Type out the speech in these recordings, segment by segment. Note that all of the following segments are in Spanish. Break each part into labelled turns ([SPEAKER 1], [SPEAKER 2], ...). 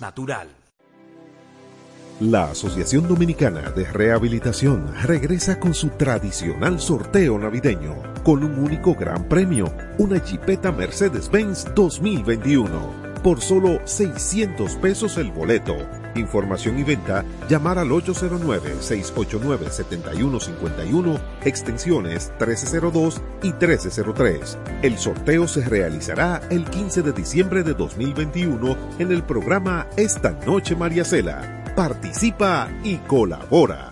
[SPEAKER 1] natural.
[SPEAKER 2] La Asociación Dominicana de Rehabilitación regresa con su tradicional sorteo navideño, con un único gran premio, una Jeepeta Mercedes-Benz 2021 por solo 600 pesos el boleto. Información y venta, llamar al 809-689-7151, extensiones 1302 y 1303. El sorteo se realizará el 15 de diciembre de 2021 en el programa Esta Noche María Cela. Participa y colabora.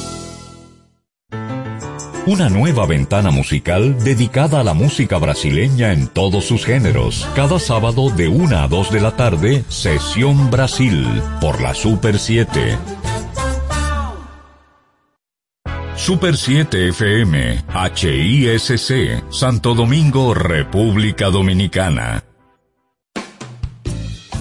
[SPEAKER 3] Una nueva ventana musical dedicada a la música brasileña en todos sus géneros. Cada sábado de 1 a 2 de la tarde, Sesión Brasil, por la Super 7. Super 7 FM, HISC, Santo Domingo, República Dominicana.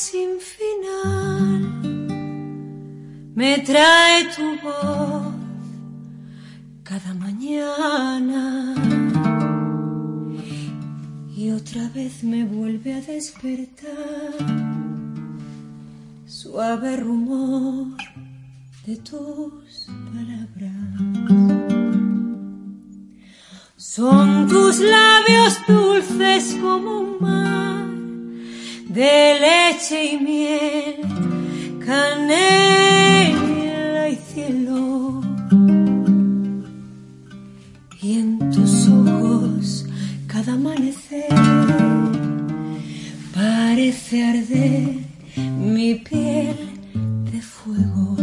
[SPEAKER 4] Sin final. Me trae tu voz cada mañana. Y otra vez me vuelve a despertar suave rumor de tus palabras. Son tus labios dulces como un mar de leche y miel, canela y cielo. Y en tus ojos cada amanecer parece arder mi piel de fuego.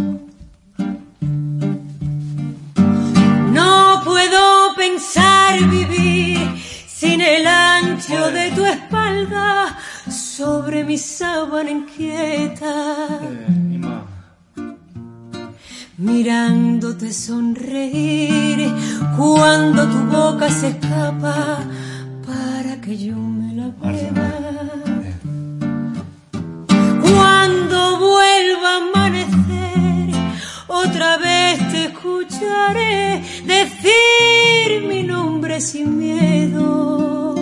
[SPEAKER 4] No puedo pensar vivir sin el ancho de tu espalda sobre mi sábana inquieta. Mirándote sonreír cuando tu boca se escapa para que yo me la beba. Cuando vuelva a amanecer, otra vez te escucharé decir mi nombre sin miedo.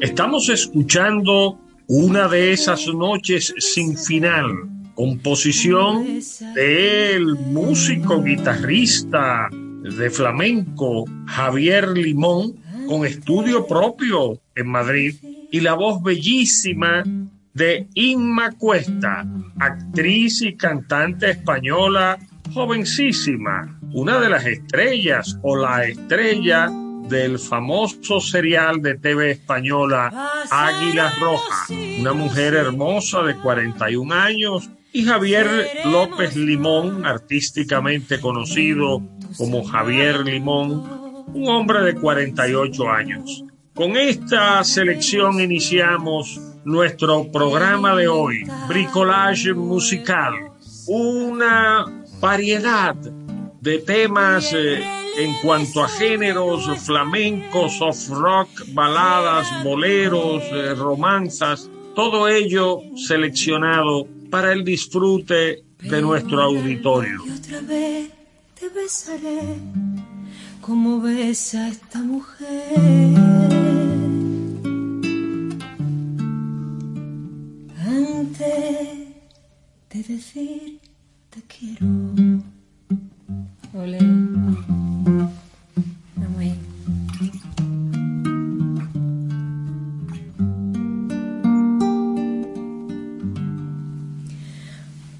[SPEAKER 5] Estamos escuchando una de esas noches sin final, composición del músico guitarrista de flamenco Javier Limón, con estudio propio en Madrid, y la voz bellísima de Inma Cuesta, actriz y cantante española jovencísima, una de las estrellas o la estrella del famoso serial de TV española Águila Roja, una mujer hermosa de 41 años, y Javier López Limón, artísticamente conocido como Javier Limón, un hombre de 48 años. Con esta selección iniciamos nuestro programa de hoy, Bricolage Musical, una variedad de temas eh, en cuanto a géneros flamencos, soft rock, baladas, boleros, eh, romanzas, todo ello seleccionado para el disfrute de nuestro auditorio.
[SPEAKER 4] Y otra vez te besaré como ves a esta mujer. Antes de decir te quiero. Olé.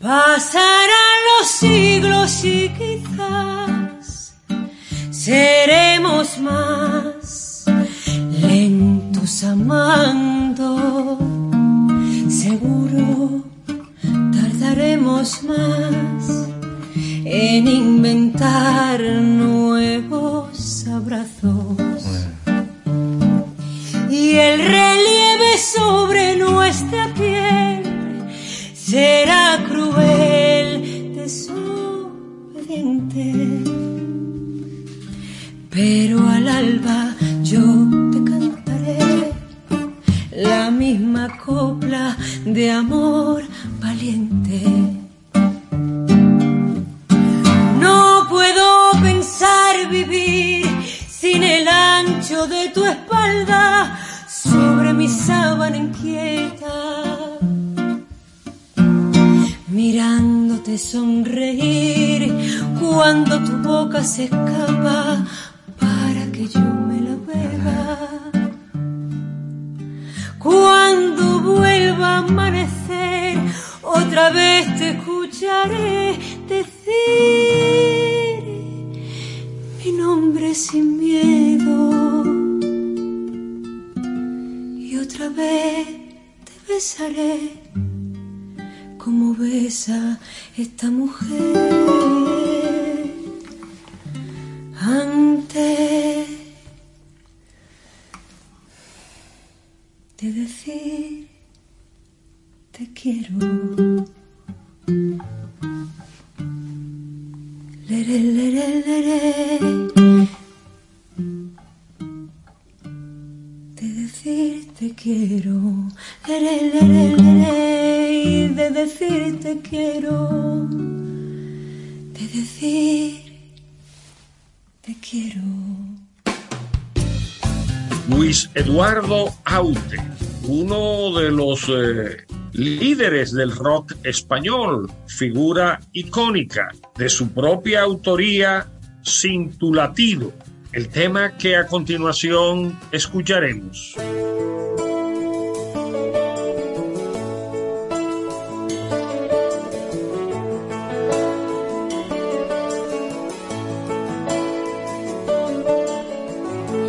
[SPEAKER 4] Pasarán los siglos y quizás seremos más lentos amando. Seguro tardaremos más en inventar nuevos abrazos. Y el relieve sobre nuestra piel será cruel, desobediente. Pero al alba yo te cantaré la misma copla de amor valiente. No puedo pensar vivir sin el ancho de tu espalda sobre mi sábana inquieta. Mirándote sonreír cuando tu boca se escapa para que yo me la beba. Cuando vuelva a amanecer, otra vez te escucharé decir mi nombre sin miedo. Y otra vez te besaré como besa esta mujer. Antes de decir te quiero. De decir te quiero. De decir te quiero. De decir te quiero.
[SPEAKER 5] Luis Eduardo Aute, uno de los eh, líderes del rock español, figura icónica de su propia autoría, Sin tu latido, el tema que a continuación escucharemos.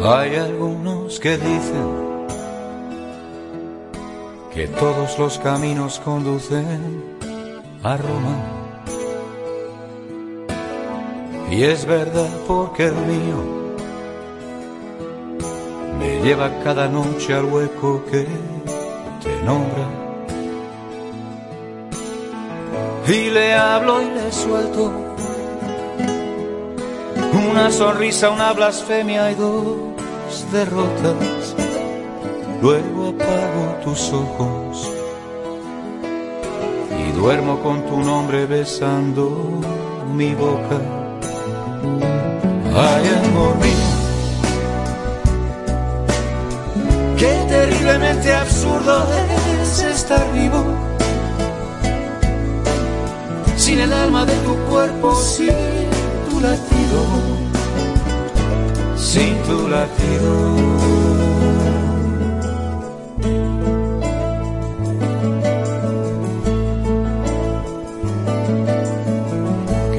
[SPEAKER 1] Hay algunos que dicen que todos los caminos conducen a Roma. Y es verdad porque el mío lleva cada noche al hueco que te nombra. Y le hablo y le suelto una sonrisa, una blasfemia y dos derrotas. Luego apago tus ojos y duermo con tu nombre besando mi boca. Ay, terriblemente absurdo es estar vivo. Sin el alma de tu cuerpo, sin tu latido, sin tu latido.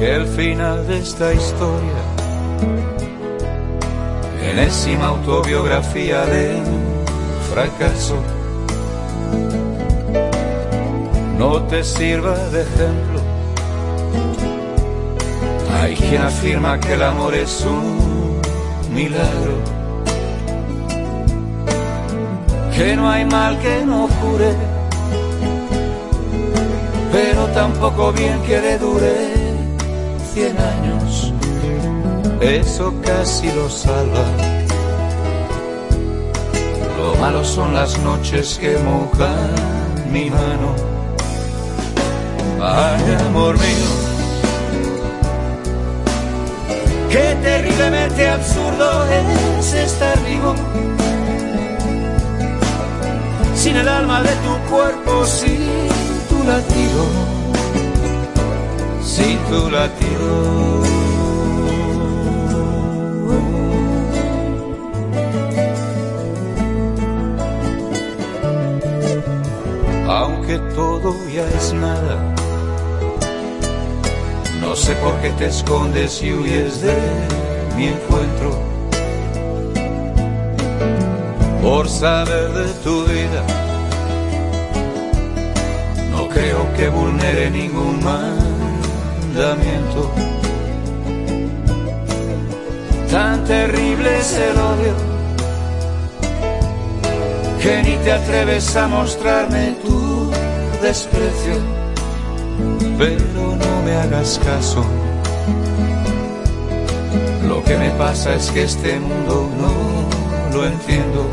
[SPEAKER 1] El final de esta historia, enésima autobiografía de fracaso, no te sirva de ejemplo. Hay quien afirma que el amor es un milagro, que no hay mal que no cure, pero tampoco bien que le dure cien años, eso casi lo salva. Lo malo son las noches que mojan mi mano. Ay, amor mío, Qué terriblemente absurdo es estar vivo. Sin el alma de tu cuerpo, sin tu latido, sin tu latido. Aunque todo ya es nada. No sé por qué te escondes y huyes de mi encuentro. Por saber de tu vida, no creo que vulnere ningún mandamiento. Tan terrible es el odio que ni te atreves a mostrarme tu desprecio, pero no me hagas caso. Lo que me pasa es que este mundo no lo entiendo.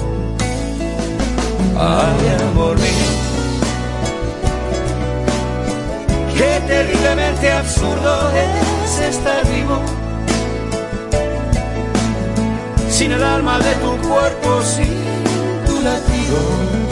[SPEAKER 1] Ay, amor mío, qué terriblemente absurdo es estar vivo. Sin el alma de tu cuerpo, sin latido, sin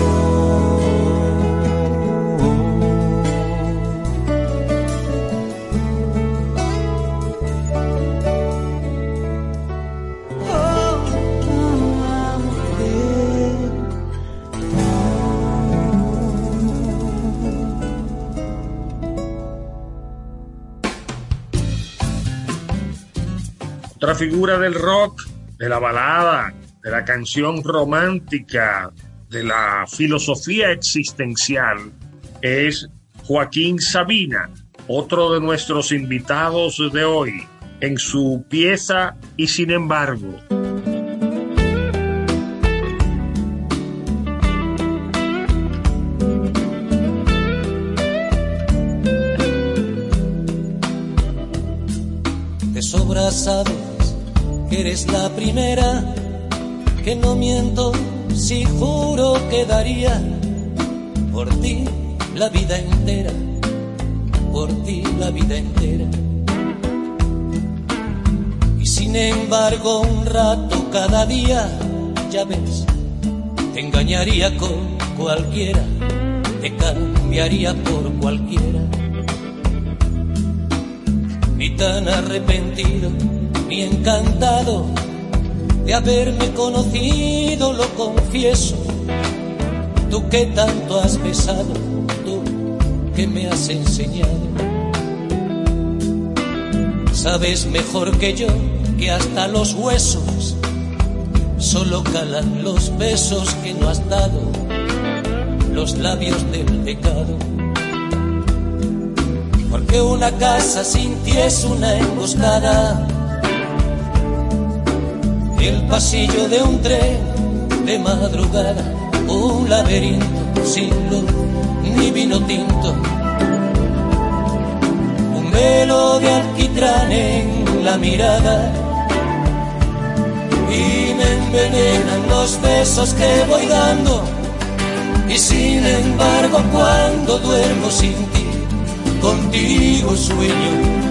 [SPEAKER 5] Otra figura del rock, de la balada, de la canción romántica, de la filosofía existencial, es Joaquín Sabina, otro de nuestros invitados de hoy, en su pieza y sin embargo.
[SPEAKER 6] Eres la primera, que no miento si juro que daría por ti la vida entera, por ti la vida entera. Y sin embargo un rato cada día, ya ves, te engañaría con cualquiera, te cambiaría por cualquiera. Ni tan arrepentido ni encantado de haberme conocido, lo confieso. Tú que tanto has besado, tú que me has enseñado. Sabes mejor que yo que hasta los huesos solo calan los besos que no has dado, los labios del pecado. Porque una casa sin ti es una emboscada el pasillo de un tren de madrugada, un laberinto sin luz ni vino tinto, un velo de alquitrán en la mirada y me envenenan los besos que voy dando. Y sin embargo cuando duermo sin ti, contigo sueño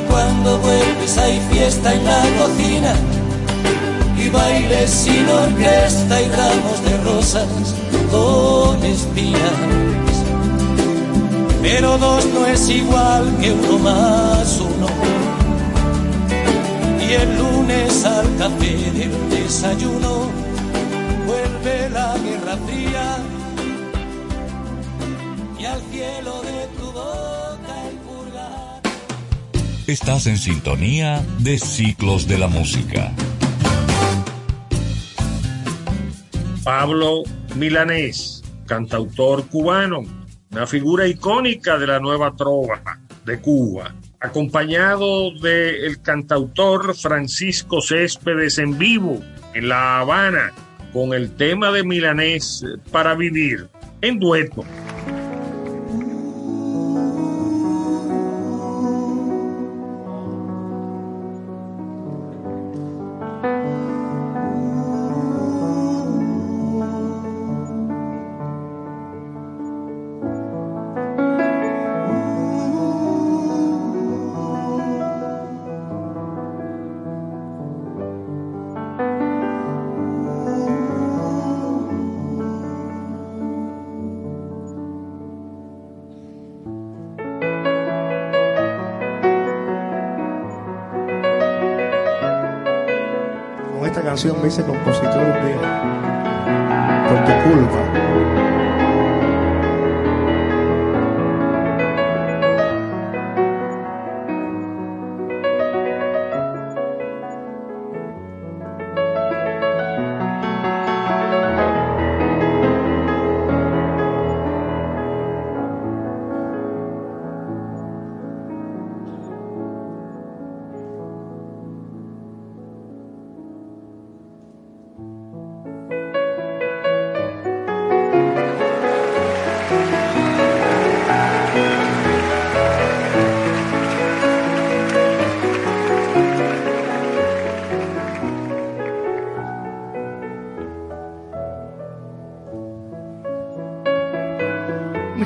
[SPEAKER 6] cuando vuelves hay fiesta en la cocina y bailes sin orquesta y ramos de rosas con espinas. Pero dos no es igual que uno más uno. Y el lunes al café del desayuno vuelve la guerra fría y al cielo
[SPEAKER 3] Estás en sintonía de Ciclos de la Música.
[SPEAKER 5] Pablo Milanés, cantautor cubano, una figura icónica de la nueva trova de Cuba, acompañado del cantautor Francisco Céspedes en vivo en La Habana con el tema de Milanés para vivir en dueto.
[SPEAKER 7] Me hice compositor de Por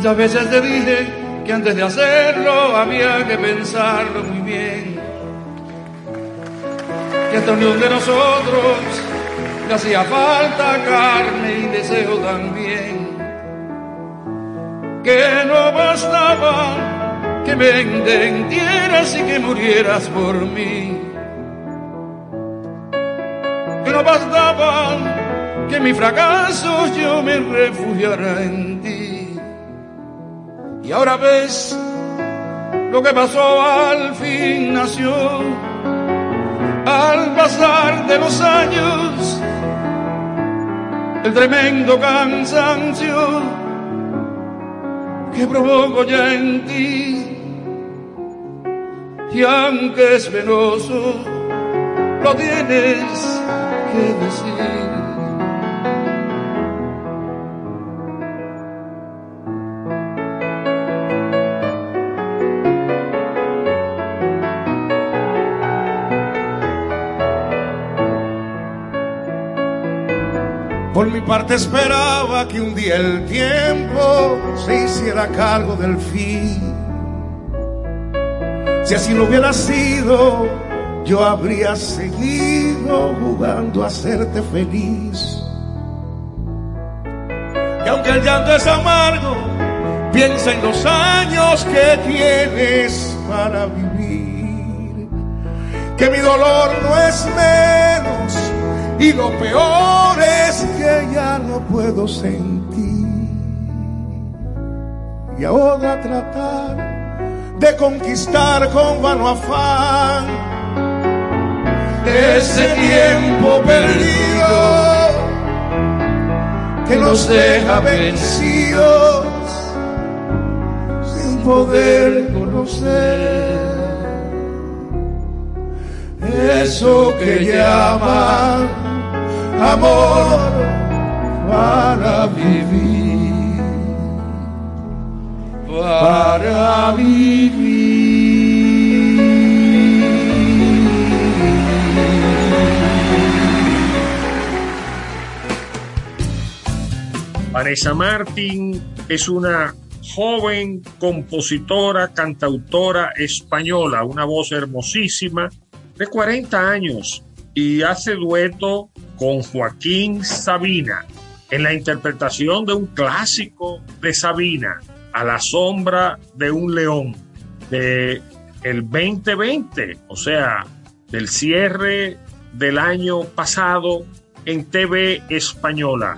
[SPEAKER 8] Muchas veces te dije que antes de hacerlo había que pensarlo muy bien. Que esta unión de nosotros le hacía falta carne y deseo también. Que no bastaba que me entendieras y que murieras por mí. Que no bastaba que mi fracaso yo me refugiara en ti. Y ahora ves lo que pasó al fin nació. Al pasar de los años, el tremendo cansancio que provoco ya en ti. Y aunque es venoso, lo tienes que decir.
[SPEAKER 7] Mi parte esperaba que un día el tiempo se hiciera cargo del fin. Si así no hubiera sido, yo habría seguido jugando a hacerte feliz. Y aunque el llanto es amargo, piensa en los años que tienes para vivir. Que mi dolor no es menos y lo peor es que ya no puedo sentir. Y ahora tratar de conquistar con vano afán ese tiempo perdido que nos deja vencidos sin poder conocer eso que llaman amor para vivir, para vivir.
[SPEAKER 9] Vanessa Martín es una joven compositora, cantautora española, una voz hermosísima de 40 años y hace dueto con Joaquín Sabina en la interpretación de un clásico de Sabina, A la sombra de un león, de el 2020, o sea, del cierre del año pasado en TV Española.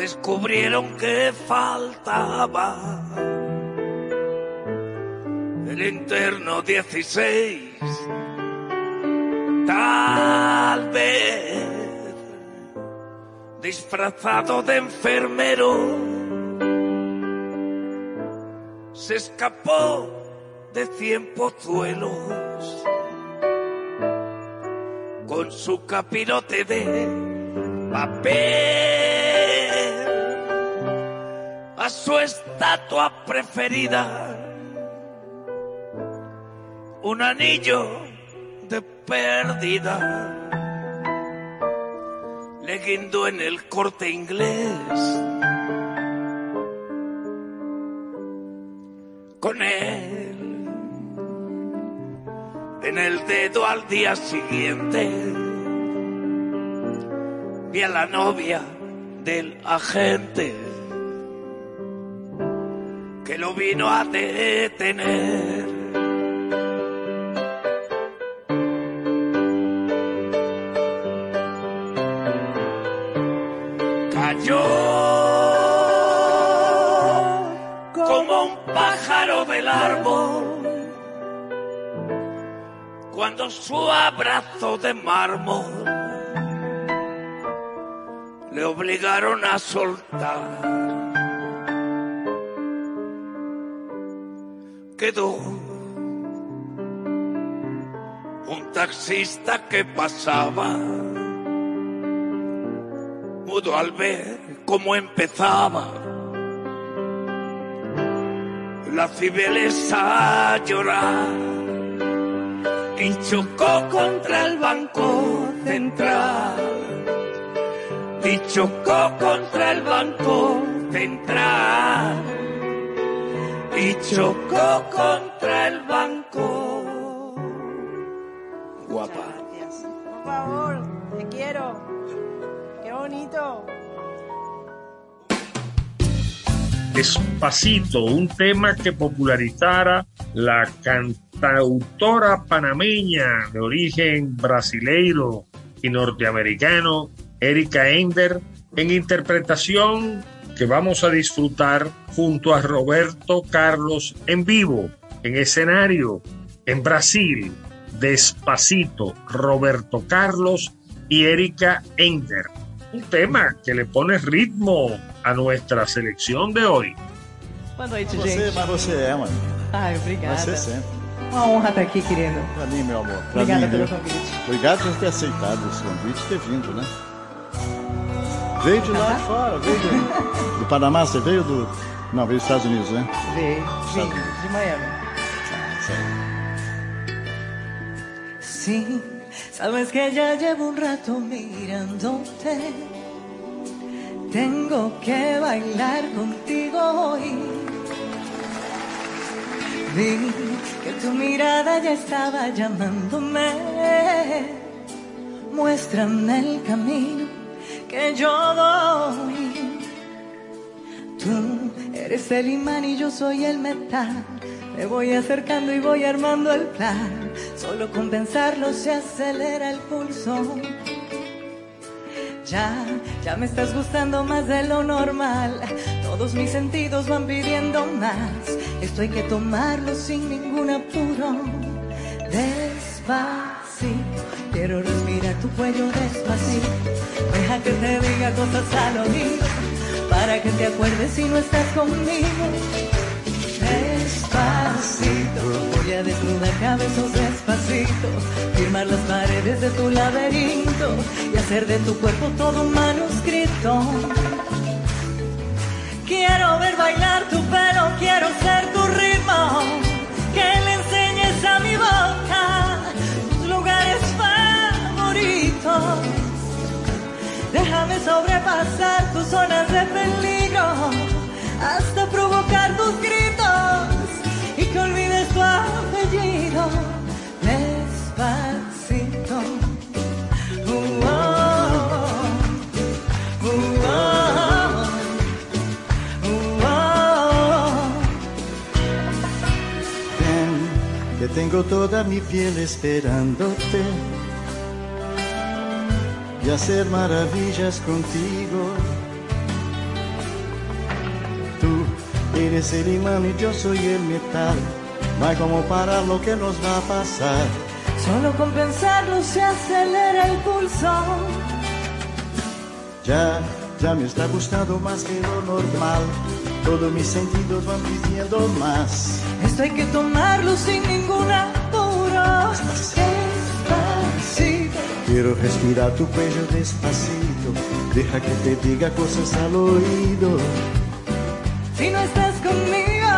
[SPEAKER 10] descubrieron que faltaba el interno 16 tal vez disfrazado de enfermero se escapó de cien pozuelos con su capirote de papel su estatua preferida. Un anillo de pérdida. Le en el corte inglés. Con él. En el dedo al día siguiente. Vi a la novia del agente vino a detener. cayó como un pájaro del árbol cuando su abrazo de mármol le obligaron a soltar. Quedó un taxista que pasaba, mudo al ver cómo empezaba. La cibelesa a llorar y chocó contra el banco central. Y chocó contra el banco central y chocó contra el banco. Guapa.
[SPEAKER 11] Por favor, te quiero. Qué bonito.
[SPEAKER 5] Despacito, un tema que popularizara la cantautora panameña de origen brasileiro y norteamericano Erika Ender en interpretación que vamos a disfrutar junto a Roberto Carlos en vivo, en escenario, en Brasil, despacito, Roberto Carlos y Erika Ender. Un tema que le pone ritmo a nuestra selección de hoy.
[SPEAKER 12] Boa noite,
[SPEAKER 13] Você,
[SPEAKER 12] gente.
[SPEAKER 13] mas você é, mano.
[SPEAKER 12] Ai, obrigada.
[SPEAKER 13] Você sempre.
[SPEAKER 12] Uma honra estar aqui, querido.
[SPEAKER 13] Pra mim, meu amor. Pra
[SPEAKER 12] Obrigada
[SPEAKER 13] mim,
[SPEAKER 12] pelo
[SPEAKER 13] viu?
[SPEAKER 12] convite.
[SPEAKER 13] Obrigado por ter aceitado esse convite e ter vindo, né? Veio de lá de fora, veio do, do Panamá, você veio do. Não, veio dos Estados Unidos, né?
[SPEAKER 12] Veio, vim de Miami.
[SPEAKER 14] Sí, sabes que ya llevo un rato mirándote. Tengo que bailar contigo hoy. Vi que tu mirada ya estaba llamándome. Muéstrame el camino que yo voy. Tú eres el imán y yo soy el metal. Me voy acercando y voy armando el plan. Solo con pensarlo se acelera el pulso. Ya, ya me estás gustando más de lo normal. Todos mis sentidos van pidiendo más. Esto hay que tomarlo sin ningún apuro. Quiero respirar tu cuello despacito. Deja que te diga cosas al oído. Para que te acuerdes si no estás conmigo. Despacito, voy a desnudar cabezos despacito, firmar las paredes de tu laberinto y hacer de tu cuerpo todo un manuscrito. Quiero ver bailar tu pelo, quiero ser tu ritmo, que Déjame sobrepasar tus zonas de peligro hasta provocar tus gritos y que olvides tu apellido despacito. Oh, oh.
[SPEAKER 13] Ven, que tengo toda mi piel esperándote y hacer maravillas contigo. Tú eres el imán y yo soy el metal. No hay como parar lo que nos va a pasar.
[SPEAKER 14] Solo con pensarlo se acelera el pulso.
[SPEAKER 13] Ya, ya me está gustando más que lo normal. Todos mis sentidos van pidiendo más.
[SPEAKER 14] Esto hay que tomarlo sin ningún apuro.
[SPEAKER 13] Quiero respirar tu cuello despacito. Deja que te diga cosas al oído.
[SPEAKER 14] Si no estás conmigo,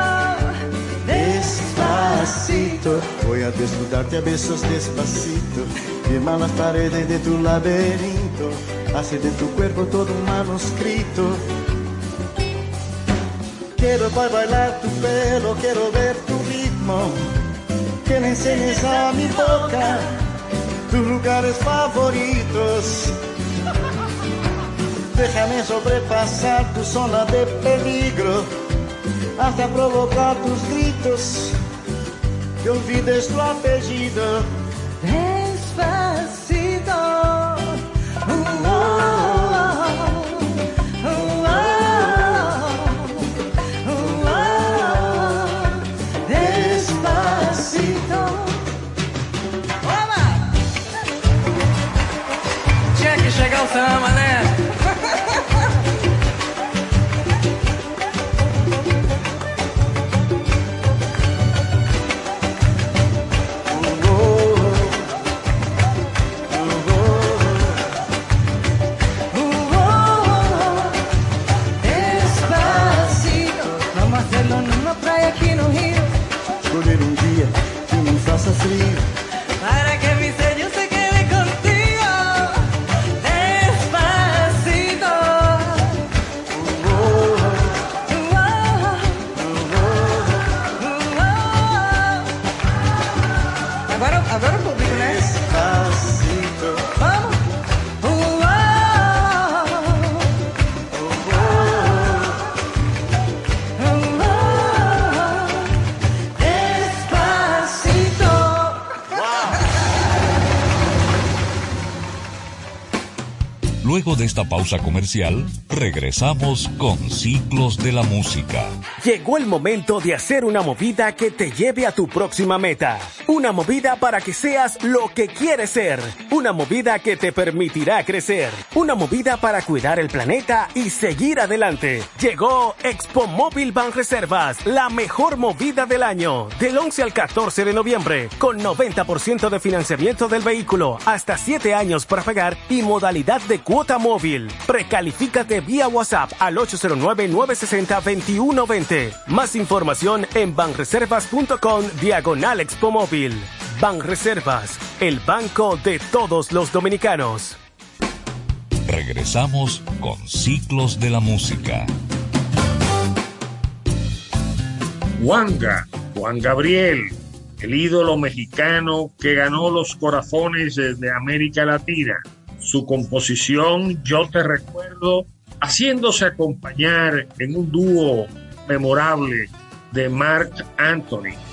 [SPEAKER 13] Despacito, voy a desnudarte a besos despacito. Firma las paredes de tu laberinto. Hace de tu cuerpo todo un manuscrito. Quiero ba- bailar tu pelo, quiero ver tu ritmo. Que le enseñes a mi boca tus lugares favoritos. Déjame sobrepasar tu zona de peligro hasta provocar tus gritos que olvides tu apellido.
[SPEAKER 14] despacito. Pausa
[SPEAKER 3] Luego de esta pausa comercial, regresamos con Ciclos de la Música.
[SPEAKER 15] Llegó el momento de hacer una movida que te lleve a tu próxima meta. Una movida para que seas lo que quieres ser. Una movida que te permitirá crecer. Una movida para cuidar el planeta y seguir adelante. Llegó Expo Móvil Ban Reservas, la mejor movida del año. Del 11 al 14 de noviembre, con 90% de financiamiento del vehículo, hasta 7 años para pagar y modalidad de cuota móvil. Precalifícate vía WhatsApp al 809-960-2120. Más información en banreservas.com diagonal Expo Móvil. Banreservas, el banco de todos los dominicanos.
[SPEAKER 3] Regresamos con Ciclos de la Música.
[SPEAKER 16] Juanga, Juan Gabriel, el ídolo mexicano que ganó los corazones de de América Latina. Su composición Yo te recuerdo, haciéndose acompañar en un dúo memorable de Mark Anthony.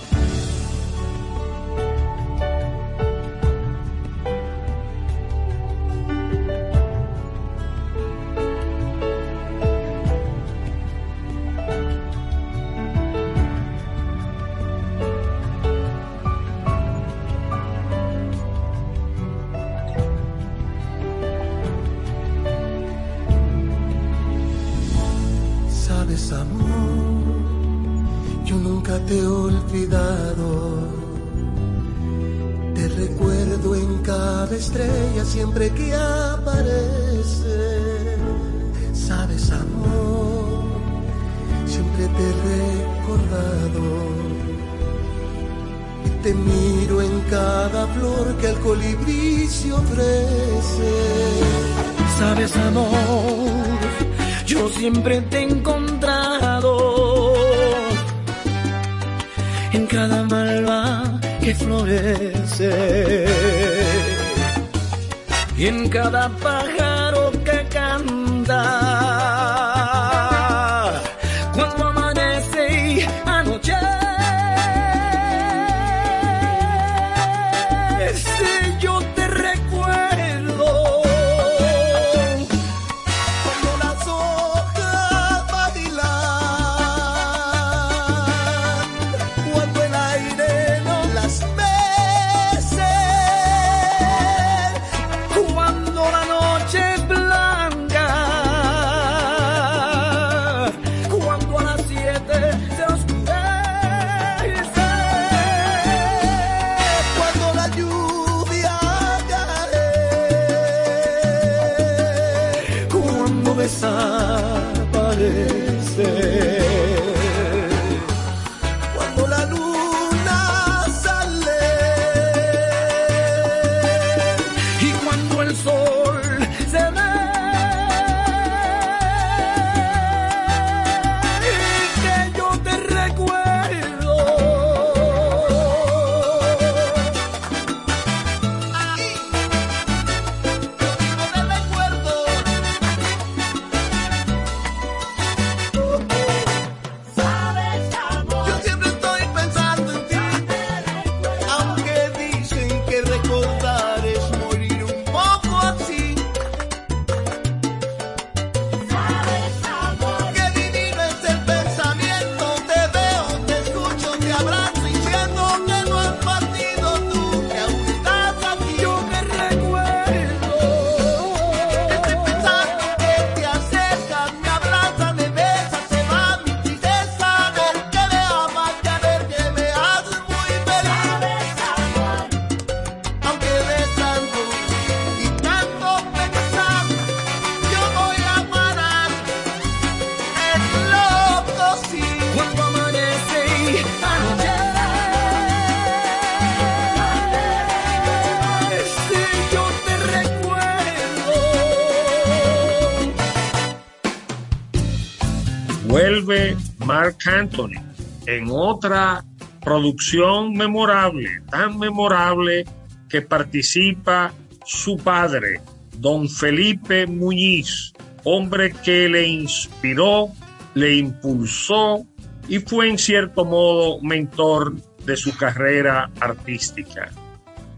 [SPEAKER 5] Anthony en otra producción memorable, tan memorable que participa su padre, don Felipe Muñiz, hombre que le inspiró, le impulsó y fue en cierto modo mentor de su carrera artística.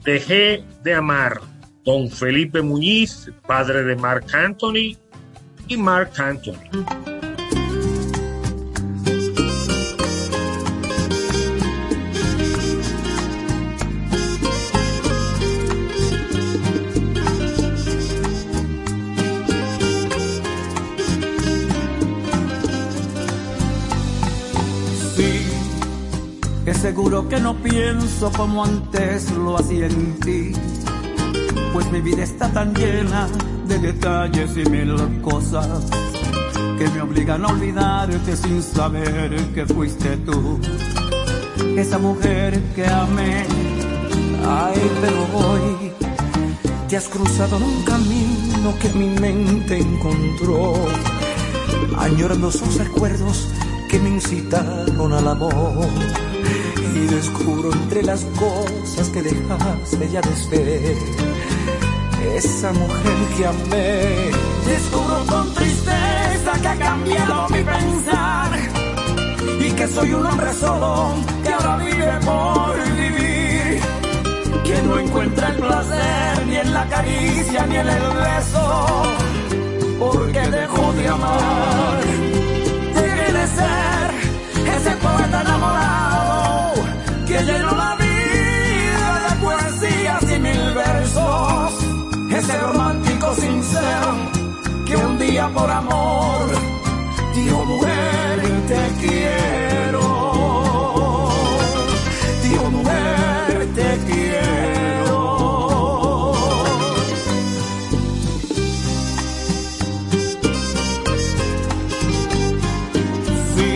[SPEAKER 5] Dejé de amar, don Felipe Muñiz, padre de Mark Anthony y Mark Anthony.
[SPEAKER 17] Que no pienso como antes lo hacía en ti. Pues mi vida está tan llena de detalles y mil cosas que me obligan a olvidarte sin saber que fuiste tú. Esa mujer que amé, ay, pero hoy te has cruzado en un camino que mi mente encontró, añorando esos recuerdos que me incitaron al amor y descubro entre las cosas que dejaste ya desde esa mujer que amé. Descubro con tristeza que ha cambiado mi pensar y que soy un hombre solo que ahora vive por vivir. Que no encuentra el placer ni en la caricia ni en el beso, porque dejó de amar. Deje de ser ese poeta enamorado Ese romántico sincero que un día por amor dijo mujer te quiero. Dijo mujer te quiero. Sí,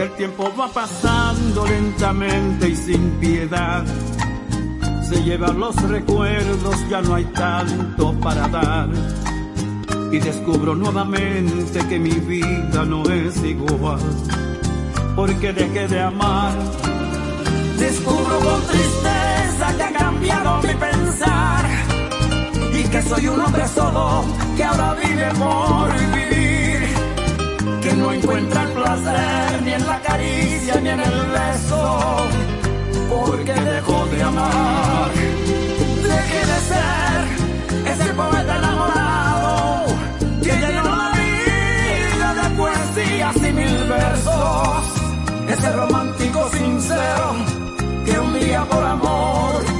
[SPEAKER 17] el tiempo va pasando lentamente y sin piedad. Se llevan los recuerdos, ya no hay tanto para dar. Y descubro nuevamente que mi vida no es igual, porque dejé de amar. Descubro con tristeza que ha cambiado mi pensar y que soy un hombre solo que ahora vive por vivir que no encuentra el placer ni en la caricia ni en el beso, porque dejó de amar. Deje de ser ese poeta enamorado que llenó la vida de poesías y mil versos, ese romántico sincero que un día por amor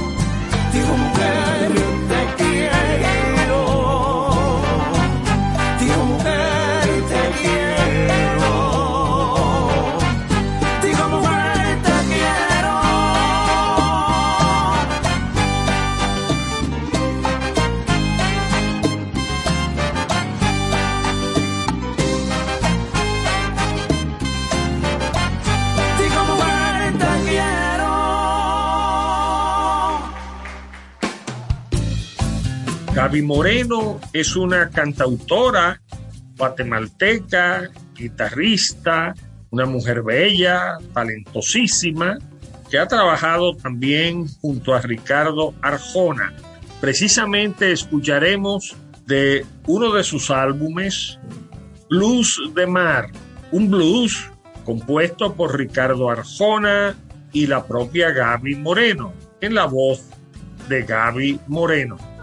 [SPEAKER 5] Gaby Moreno es una cantautora guatemalteca, guitarrista, una mujer bella, talentosísima, que ha trabajado también junto a Ricardo Arjona. Precisamente escucharemos de uno de sus álbumes, Blues de Mar, un blues compuesto por Ricardo Arjona y la propia Gaby Moreno, en la voz de Gaby Moreno.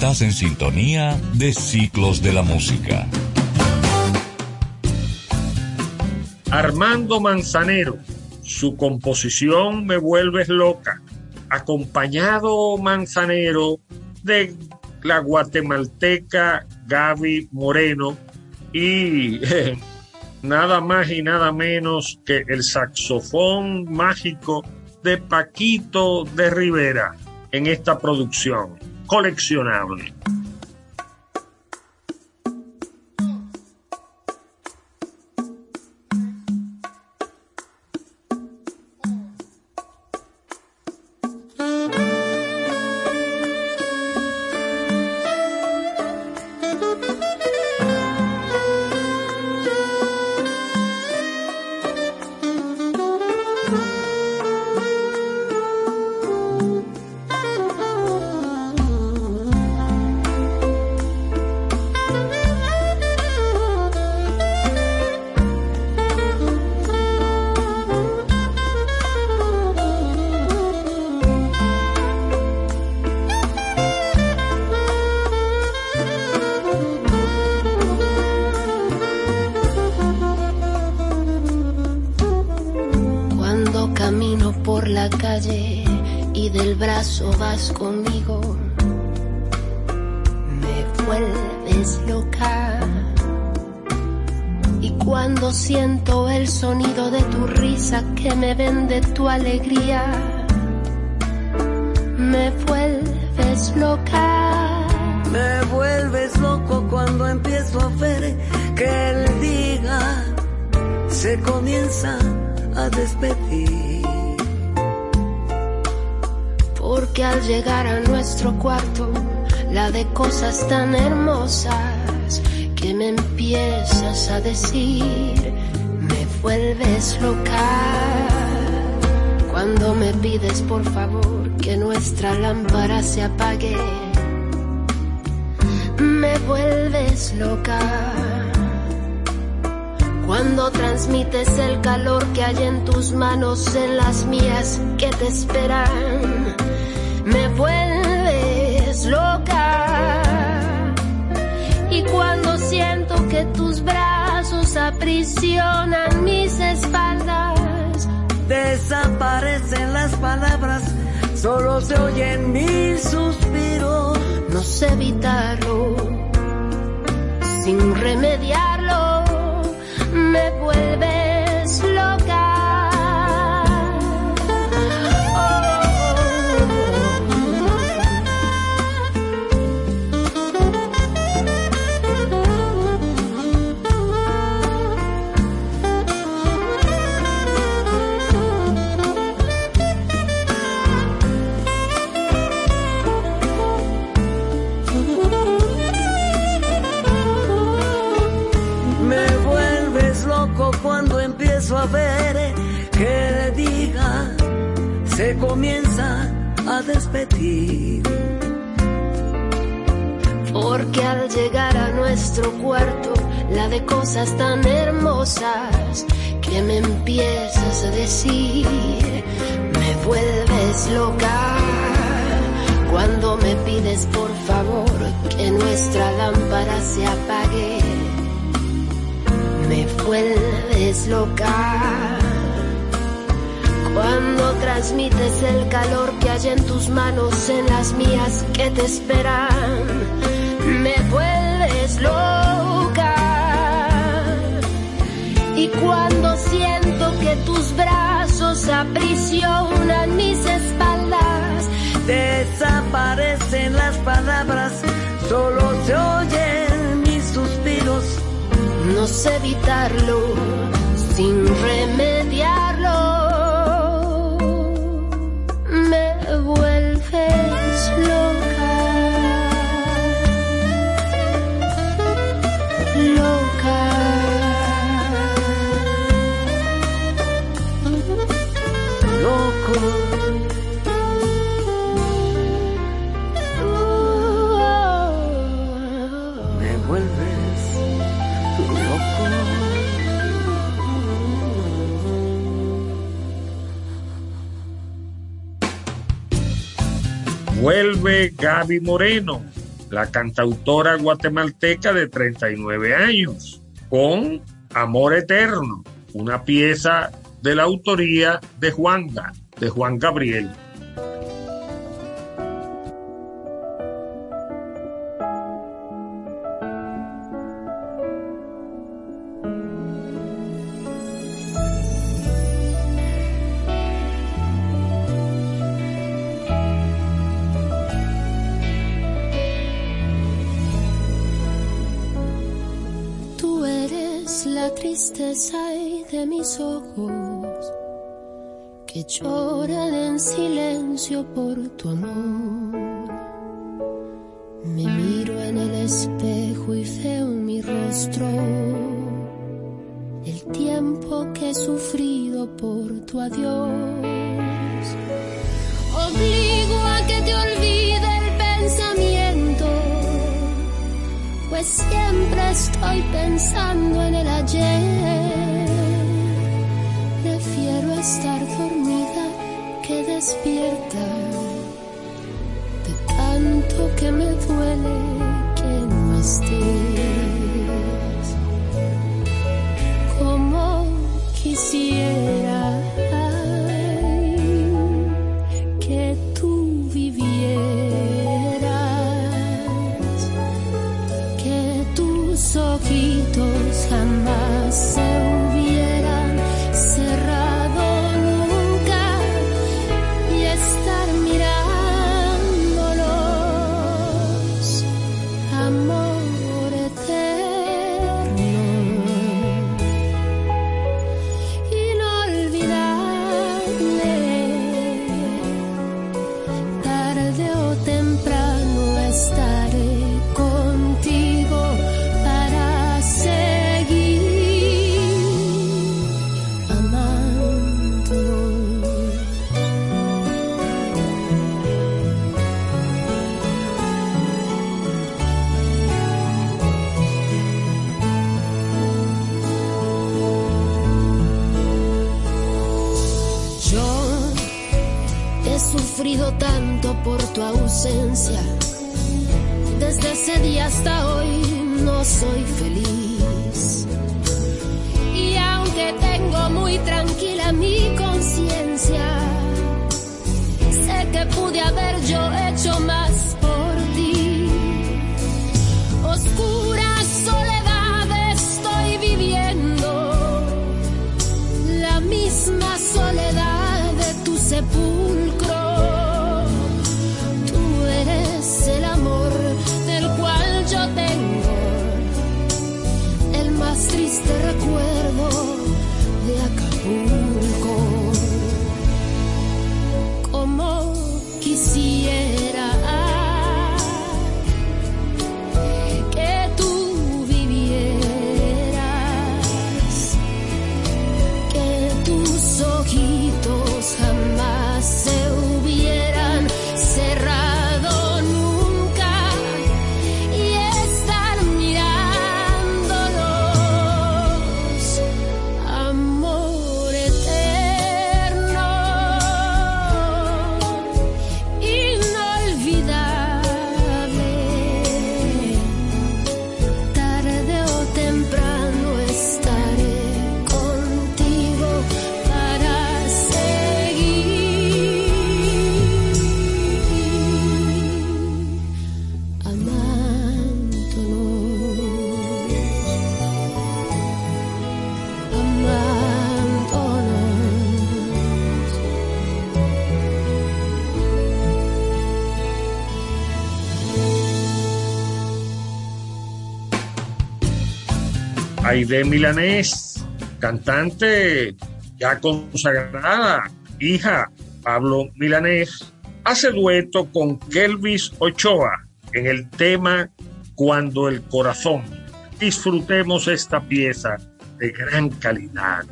[SPEAKER 3] Estás en sintonía de Ciclos de la Música.
[SPEAKER 18] Armando Manzanero, su composición Me vuelves loca, acompañado Manzanero de la guatemalteca Gaby Moreno y nada más y nada menos que el saxofón mágico de Paquito de Rivera en esta producción coleccionable.
[SPEAKER 19] tus brazos aprisionan mis espaldas.
[SPEAKER 20] Desaparecen las palabras, solo se oyen mis
[SPEAKER 21] suspiros. No sé evitarlo, sin remediarlo, me puedo.
[SPEAKER 18] Porque al llegar a nuestro cuarto, la de cosas tan hermosas que me empiezas a decir, me vuelves loca. Cuando me pides por favor que nuestra lámpara se apague, me vuelves loca. Cuando transmites el calor que hay en tus manos en las mías que te esperan, me vuelves loca. Y cuando siento que tus brazos aprisionan mis espaldas,
[SPEAKER 21] Desaparecen las palabras, solo se oyen mis suspiros.
[SPEAKER 18] no sé evitarlo sin remediarlo.
[SPEAKER 5] Vuelve Gaby Moreno, la cantautora guatemalteca de 39 años, con Amor Eterno, una pieza de la autoría de Juanga, de Juan Gabriel.
[SPEAKER 18] Mis ojos que lloran en silencio por tu amor. Me miro en el espejo y veo mi rostro el tiempo que he sufrido por tu adiós. Obligo a que te olvide el pensamiento pues siempre estoy pensando en el ayer. Prefiero estar dormida que despierta, de tanto que me duele que no estés. Como quisiera que tú vivieras que tus ojitos jamás se
[SPEAKER 5] Aide Milanés, cantante ya consagrada, hija Pablo Milanés, hace dueto con Kelvis Ochoa en el tema Cuando el corazón. Disfrutemos esta pieza de gran calidad.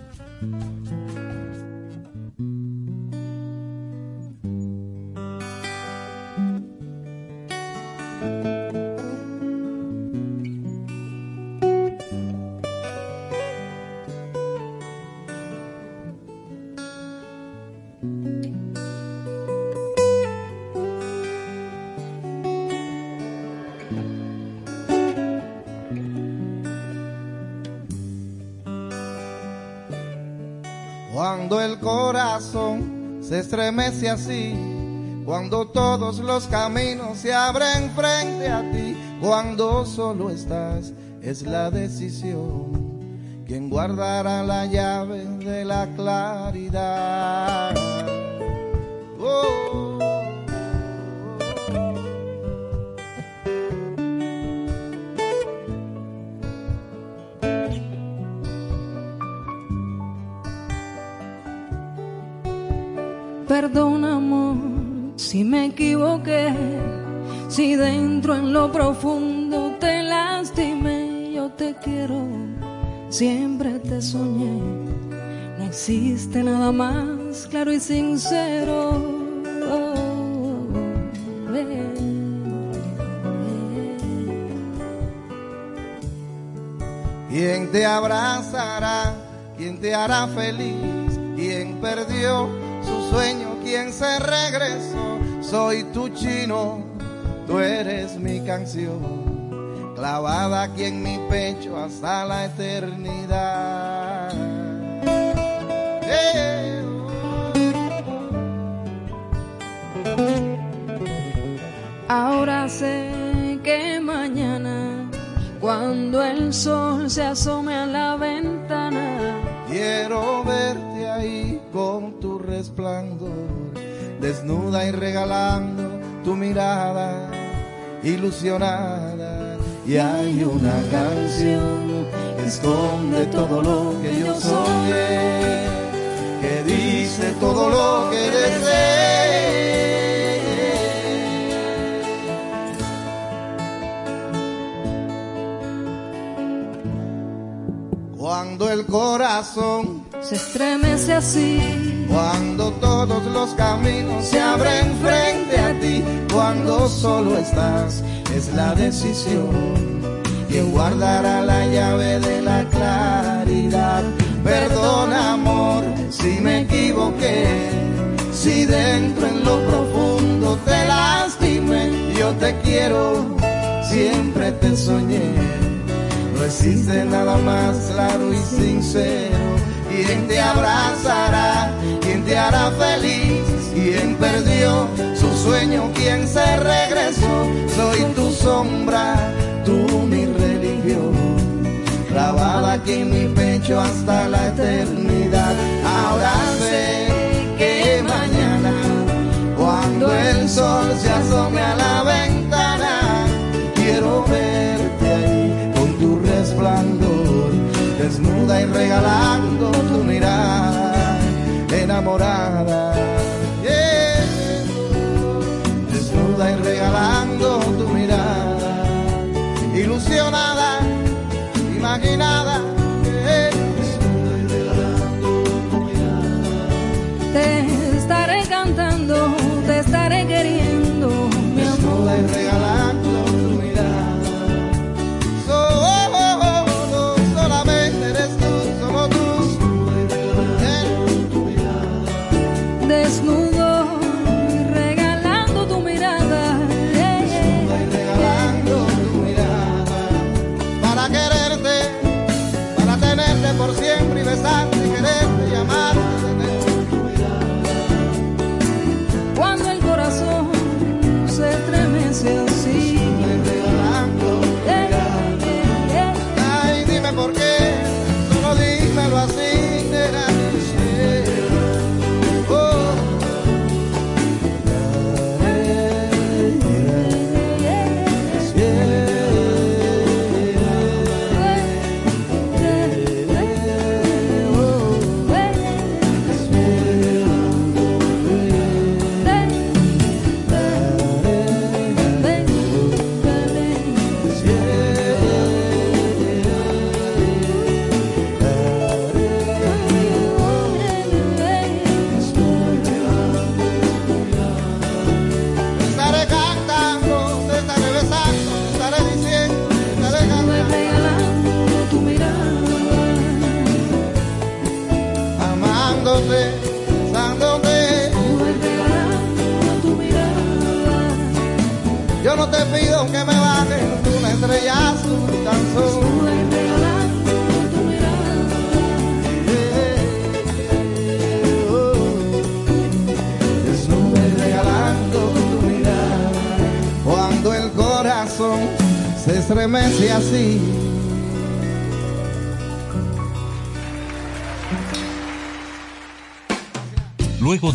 [SPEAKER 22] Así, cuando todos los caminos se abren frente a ti, cuando solo estás, es la decisión. Quien guardará la llave de la claridad.
[SPEAKER 23] Equivoqué, si dentro en lo profundo te lastimé, yo te quiero, siempre te soñé. No existe nada más claro y sincero.
[SPEAKER 22] ¿Quién te abrazará? ¿Quién te hará feliz? ¿Quién perdió su sueño? ¿Quién se regresó? Soy tu chino, tú eres mi canción, clavada aquí en mi pecho hasta la eternidad.
[SPEAKER 23] Ahora sé que mañana, cuando el sol se asome a la ventana,
[SPEAKER 22] desnuda y regalando tu mirada ilusionada. Y hay una canción que esconde todo lo que yo soñé, que dice todo lo que deseé. Cuando el corazón
[SPEAKER 23] se estremece así,
[SPEAKER 22] cuando todos los caminos se abren frente a ti, cuando solo estás, es la decisión. Quien guardará la llave de la claridad. Perdona, amor, si me equivoqué, si dentro en lo profundo te lastimé, yo te quiero, siempre te soñé. No existe nada más claro y sincero. ¿Quién te abrazará? ¿Quién te hará feliz? ¿Quién perdió su sueño? ¿Quién se regresó? Soy tu sombra, tú mi religión. Grabada aquí en mi pecho hasta la eternidad. Ahora sé que mañana, cuando el sol se asome a la ventana, desnuda y regalando tu mirada enamorada. Desnuda y regalando tu mirada, ilusionada,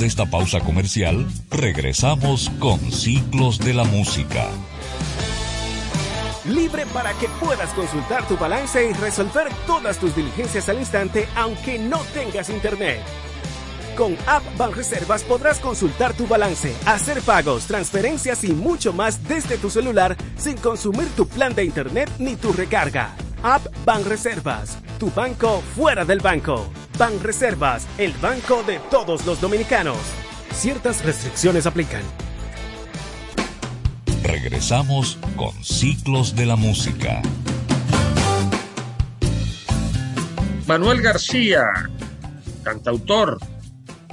[SPEAKER 3] de esta pausa comercial, regresamos con Ciclos de la Música.
[SPEAKER 15] Libre para que puedas consultar tu balance y resolver todas tus diligencias al instante aunque no tengas internet. Con App Banreservas podrás consultar tu balance, hacer pagos, transferencias y mucho más desde tu celular sin consumir tu plan de internet ni tu recarga. App Banreservas, tu banco fuera del banco. Banreservas, el banco de todos los dominicanos. Ciertas restricciones aplican.
[SPEAKER 3] Regresamos con Ciclos de la Música.
[SPEAKER 20] Manuel García, cantautor,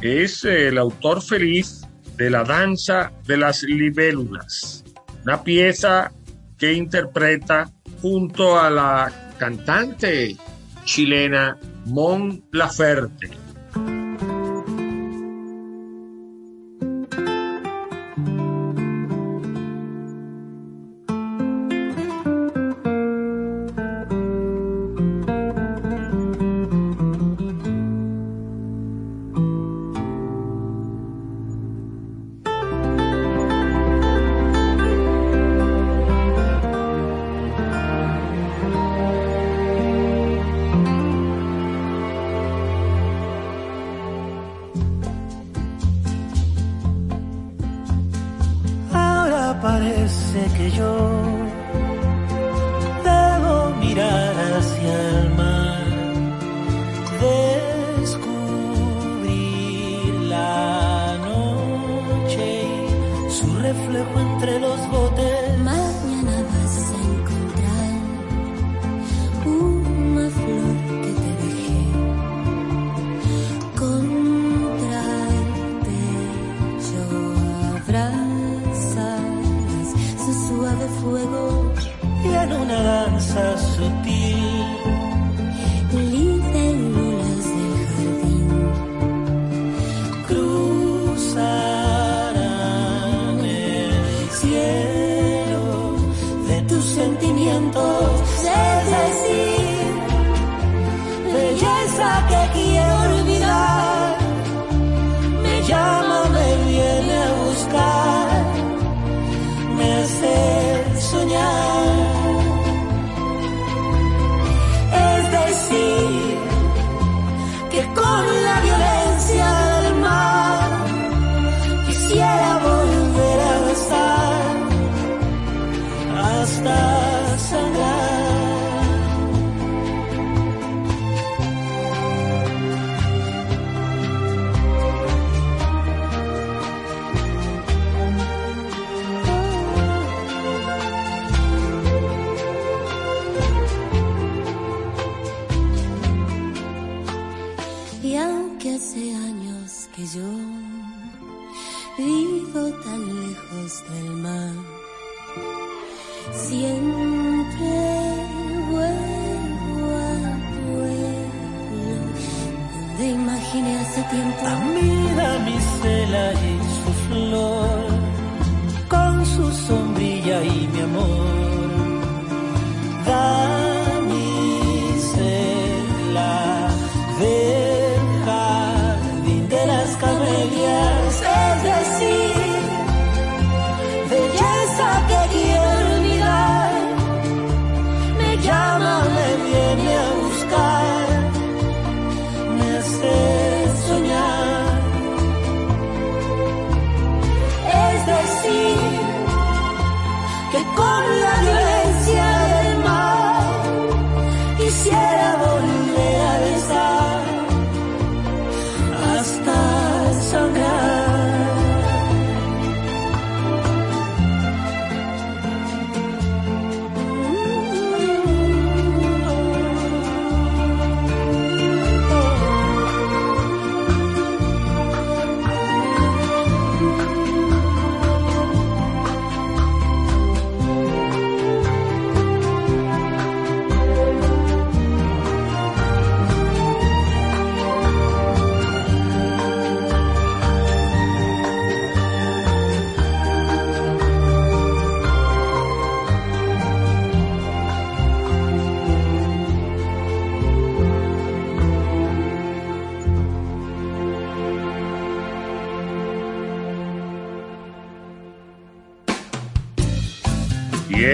[SPEAKER 20] es el autor feliz de la danza de las libélulas, una pieza que interpreta junto a la cantante chilena Mon Laferte.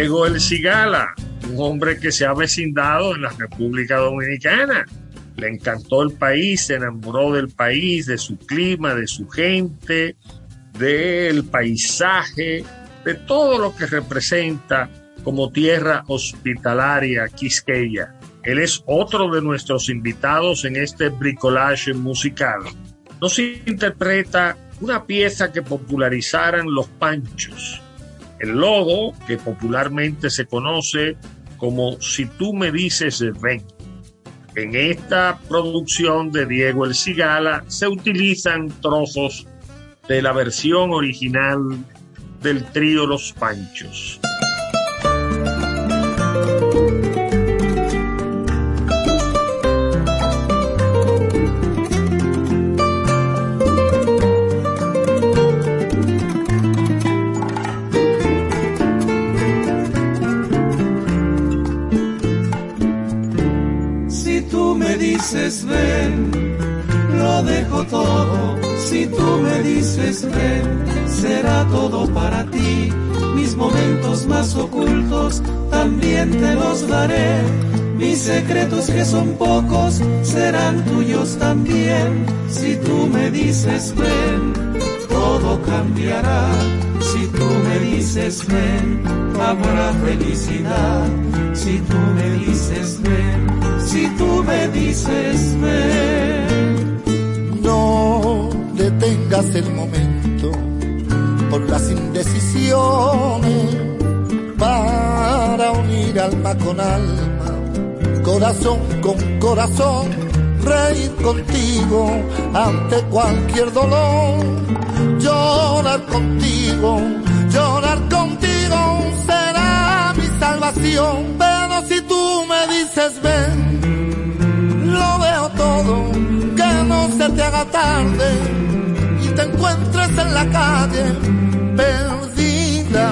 [SPEAKER 5] Diego El Cigala, un hombre que se ha vecindado en la República Dominicana. Le encantó el país, se enamoró del país, de su clima, de su gente, del paisaje, de todo lo que representa como tierra hospitalaria quisqueya. Él es otro de nuestros invitados en este bricolage musical. Nos interpreta una pieza que popularizaran los panchos. El logo, que popularmente se conoce como Si tú me dices ven. En esta producción de Diego El Cigala se utilizan trozos de la versión original del trío Los Panchos.
[SPEAKER 24] Dices ven, lo dejo todo. Si tú me dices ven, será todo para ti. Mis momentos más ocultos también te los daré. Mis secretos que son pocos serán tuyos también. Si tú me dices ven, todo cambiará. Dices ven, habrá felicidad. Si tú me dices ven, si tú me dices ven.
[SPEAKER 7] No detengas el momento por las indecisiones para unir alma con alma, corazón con corazón, reír contigo ante cualquier dolor, llorar contigo, contigo será mi salvación. Pero si tú me dices ven, lo veo todo, que no se te haga tarde y te encuentres en la calle perdida,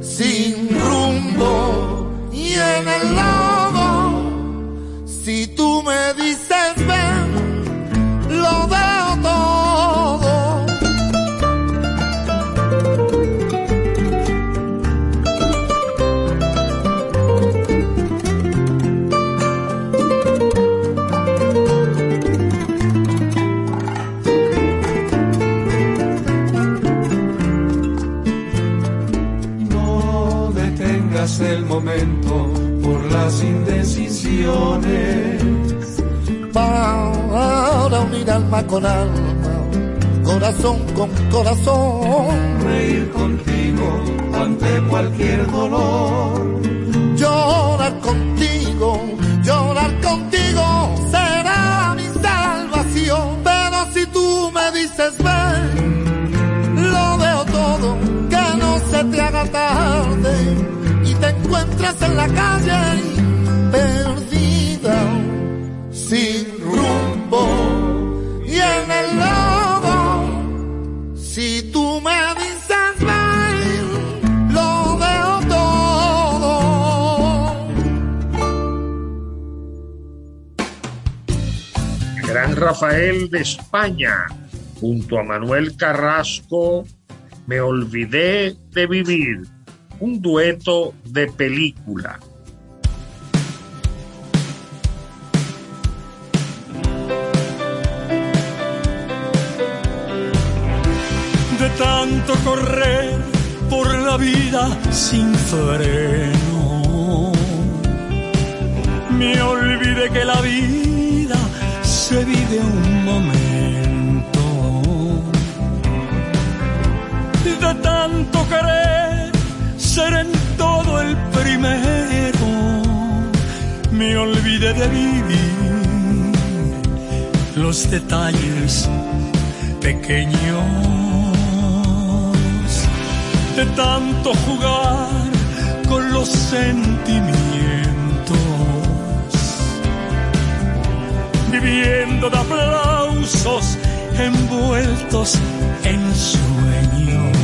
[SPEAKER 7] sin rumbo y en el lodo. Si tú me dices
[SPEAKER 24] momento por las indecisiones.
[SPEAKER 7] Para unir alma con alma, corazón con corazón,
[SPEAKER 24] Reír contigo ante cualquier dolor.
[SPEAKER 7] llorar contigo, llorar contigo será mi salvación. Pero si tú me dices ven, lo veo todo, que no se te haga tarde encuentras en la calle perdida, sin rumbo y en el lodo. Si tú me dices lo veo todo.
[SPEAKER 5] Gran Rafael de España, junto a Manuel Carrasco, Me olvidé de vivir, un dueto de película.
[SPEAKER 25] de tanto correr por la vida sin freno. Me olvidé que la vida se vive un momento. De tanto querer ser en todo el primero, me olvidé de vivir los detalles pequeños. De tanto jugar con los sentimientos, viviendo de aplausos envueltos en sueños,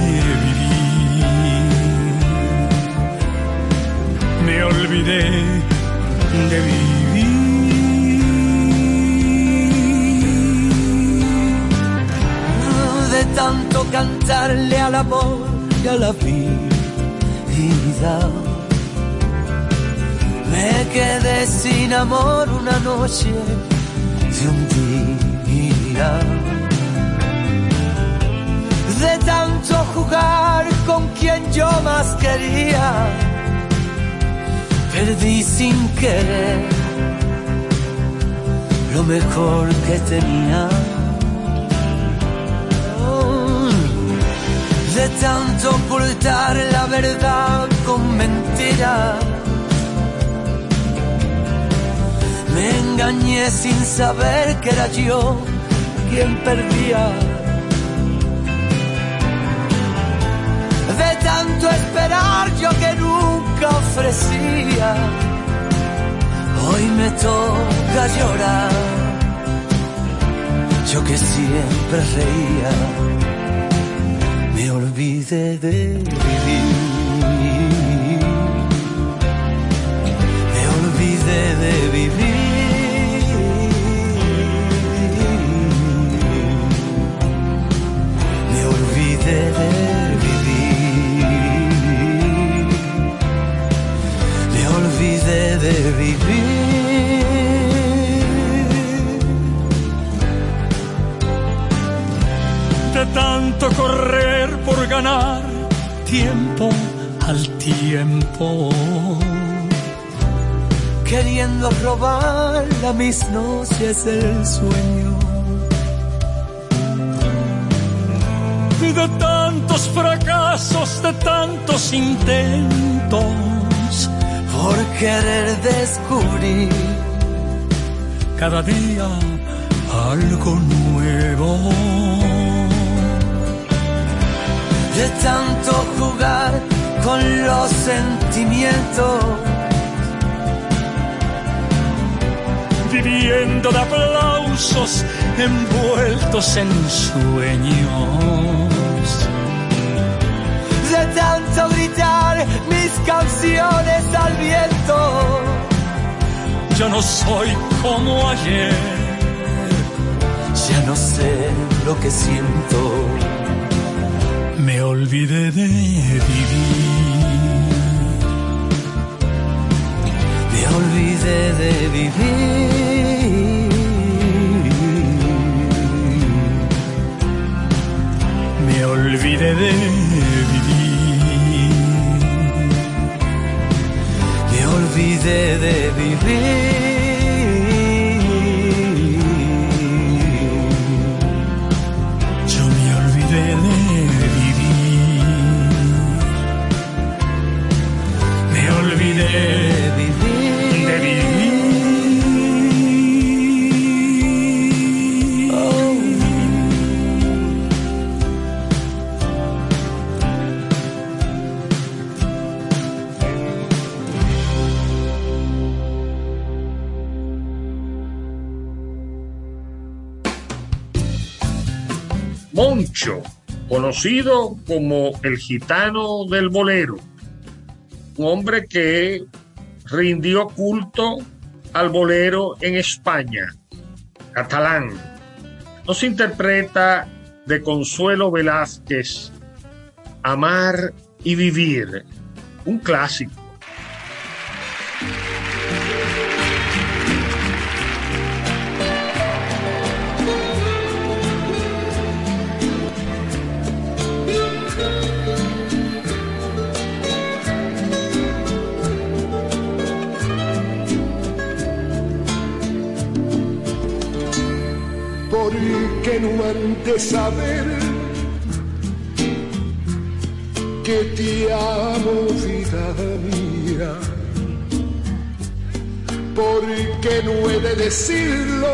[SPEAKER 25] me olvidé de vivir.
[SPEAKER 20] De tanto cantarle al amor y a la vida, me quedé sin amor una noche de un día. De tanto jugar con quien yo más quería perdí sin querer lo mejor que tenía. de tanto ocultar la verdad con mentiras. Me engañé sin saber que era yo quien perdía. De tanto esperar yo que nunca ofrecía. Hoy me toca llorar. Yo que siempre reía me olvidé de vivir. Me olvidé de vivir. Me olvidé de vivir. De vivir.
[SPEAKER 25] de tanto correr por ganar tiempo al tiempo.
[SPEAKER 20] Queriendo robar a mis noches el sueño.
[SPEAKER 25] Y de tantos fracasos, de tantos intentos.
[SPEAKER 20] Por querer descubrir
[SPEAKER 25] cada día algo nuevo
[SPEAKER 20] de tanto jugar con los sentimientos.
[SPEAKER 25] Viviendo de aplausos envueltos en sueños.
[SPEAKER 20] Mis canciones al viento.
[SPEAKER 25] Yo no soy como ayer.
[SPEAKER 20] Ya no sé lo que siento
[SPEAKER 25] me olvidé de vivir.
[SPEAKER 20] Me olvidé de vivir.
[SPEAKER 25] Me olvidé de
[SPEAKER 20] olvidé de vivir.
[SPEAKER 5] Conocido como el gitano del bolero, un hombre que rindió culto al bolero en España, catalán. Nos interpreta de Consuelo Velázquez, Amar y Vivir, un clásico.
[SPEAKER 16] Porque no han saber que te amo, vida mía. Porque no he de decirlo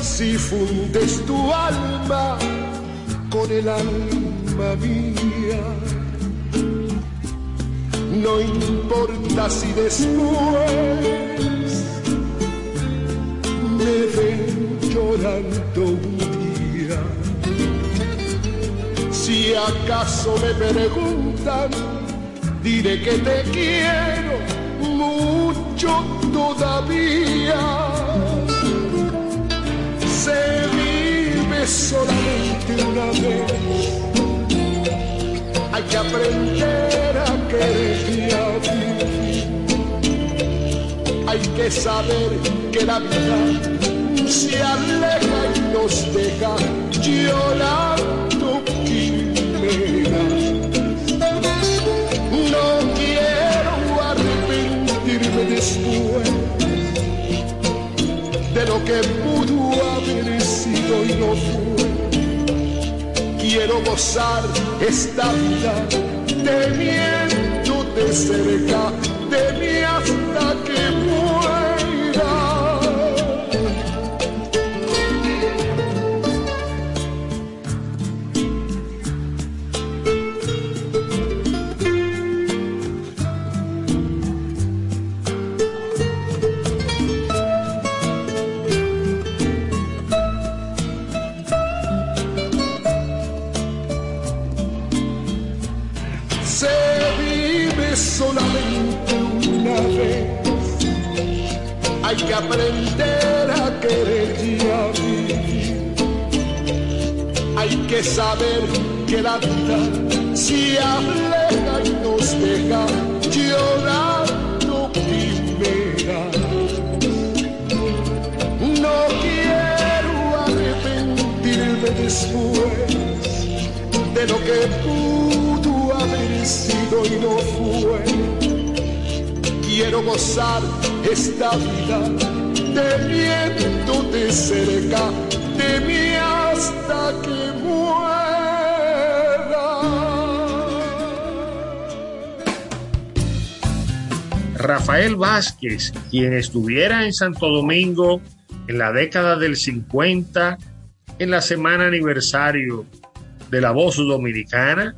[SPEAKER 16] si fundes tu alma con el alma mía. No importa si después me ven llorando un día. Si acaso me preguntan, diré que te quiero mucho todavía. Se vive solamente una vez. hay que aprender a querer Hay que saber que la vida se aleja y nos deja llorando quimeras. No quiero arrepentirme después de lo que pudo haber sido y no fue quiero gozar esta vida cerca de mí aprender a querer y a vivir. Hay que saber que la vida se aleja y nos deja llorando primera. No quiero arrepentirme después de lo que pudo haber sido y no fue quiero gozar esta vida teniéndote cerca de mí hasta que muera.
[SPEAKER 5] Rafael Vázquez, quien estuviera en Santo Domingo en la década del 50, en la semana aniversario de la voz dominicana,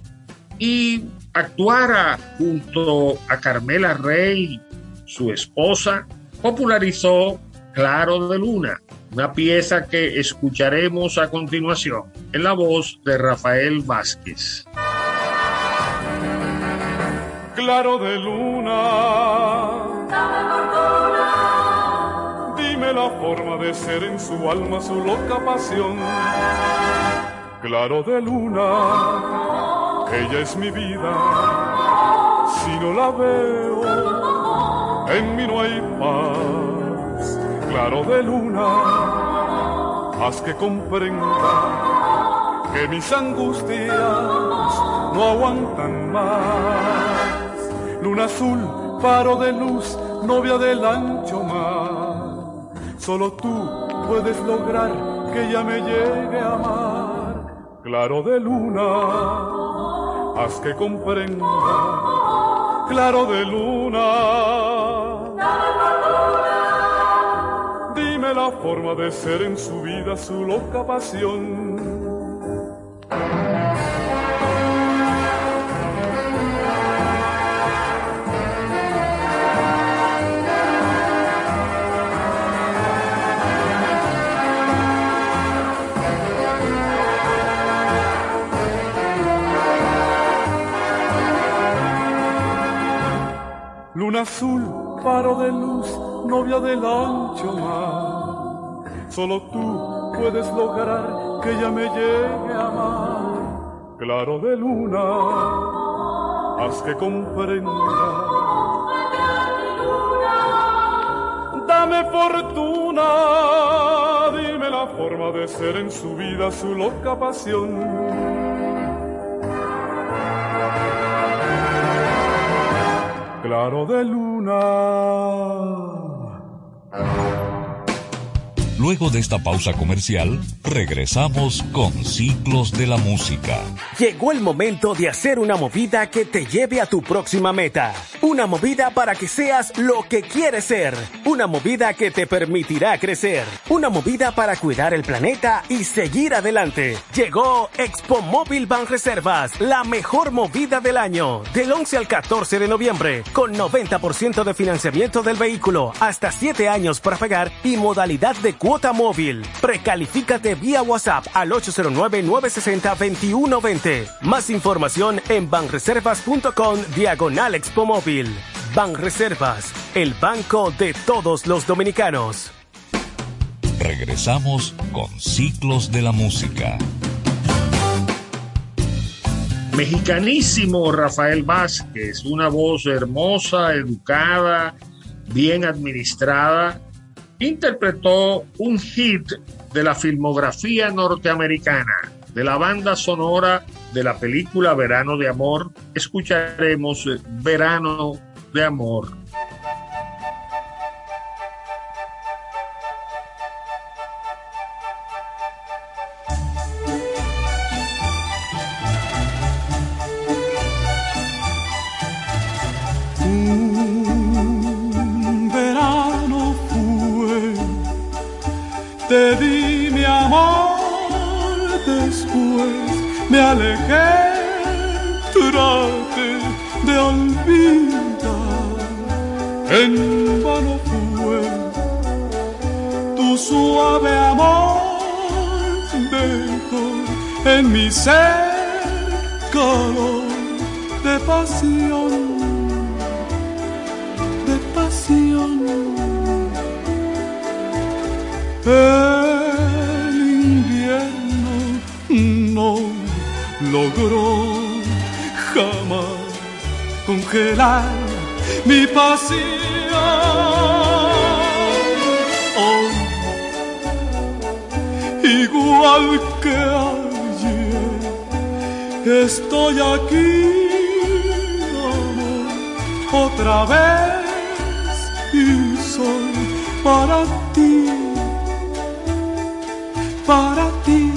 [SPEAKER 5] y actuara junto a Carmela Rey su esposa, popularizó Claro de Luna, una pieza que escucharemos a continuación en la voz de Rafael Vázquez.
[SPEAKER 26] Claro de luna, dime la forma de ser en su alma su loca pasión. Claro de luna, ella es mi vida, si no la veo en mí no hay paz, claro de luna, haz que comprenda que mis angustias no aguantan más. Luna azul, paro de luz, novia del ancho mar, solo tú puedes lograr que ella me llegue a amar. Claro de luna, haz que comprenda, claro de luna forma de ser en su vida, su loca pasión. Luna azul faro de luz, novia del ancho mar. Solo tú puedes lograr que ella me llegue a amar. Claro de luna, haz que comprenda. Dame fortuna, dime la forma de ser en su vida, su loca pasión claro de luna.
[SPEAKER 3] Luego de esta pausa comercial, regresamos con Ciclos de la Música.
[SPEAKER 15] Llegó el momento de hacer una movida que te lleve a tu próxima meta. Una movida para que seas lo que quieres ser. Una movida que te permitirá crecer. Una movida para cuidar el planeta y seguir adelante. Llegó Expo Móvil Ban Reservas, la mejor movida del año. Del 11 al 14 de noviembre, con 90% de financiamiento del vehículo, hasta 7 años para pagar y modalidad de cuota móvil. Precalifícate vía WhatsApp al 809-960-2120. Más información en banreservas.com diagonal Expo Móvil. Banreservas, el banco de todos los dominicanos.
[SPEAKER 3] Regresamos con Ciclos de la Música.
[SPEAKER 5] mexicanísimo Rafael Vázquez, una voz hermosa, educada, bien administrada, interpretó un hit de la filmografía norteamericana, de la banda sonora de la película Verano de Amor. Escucharemos Verano de Amor.
[SPEAKER 26] Alejé, traté de olvidar, en vano fue tu suave amor, dejó en mi ser calor de pasión de pasión. Logró jamás congelar mi pasión. Oh, igual que ayer, estoy aquí amor, otra vez y soy para ti, para ti,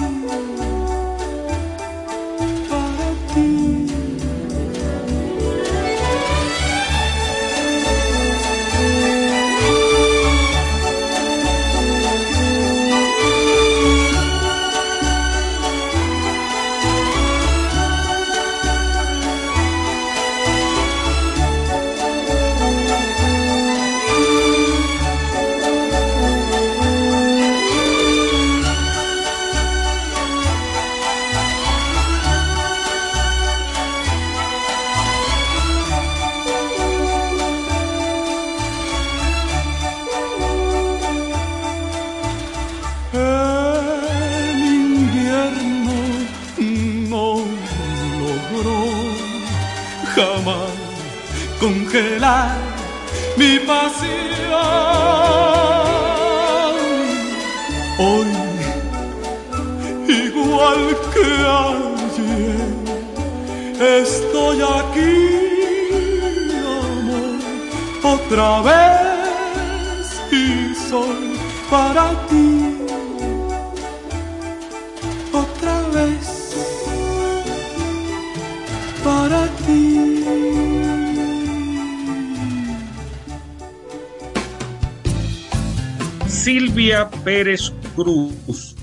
[SPEAKER 5] Pérez Cruz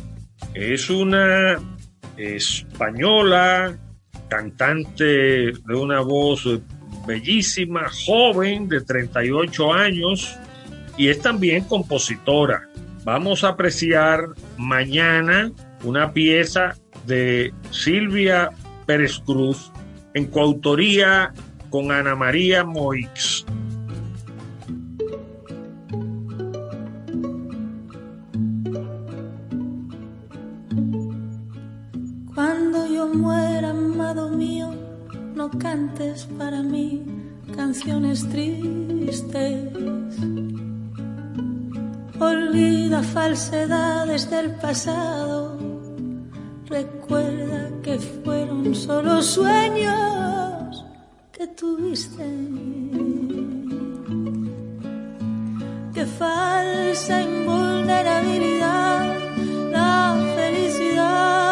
[SPEAKER 5] es una española, cantante de una voz bellísima, joven de 38 años y es también compositora. Vamos a apreciar mañana una pieza de Silvia Pérez Cruz en coautoría con Ana María Moix.
[SPEAKER 27] Muera, amado mío, no cantes para mí canciones tristes. Olvida falsedades del pasado. Recuerda que fueron solo sueños que tuviste. Que falsa invulnerabilidad la felicidad.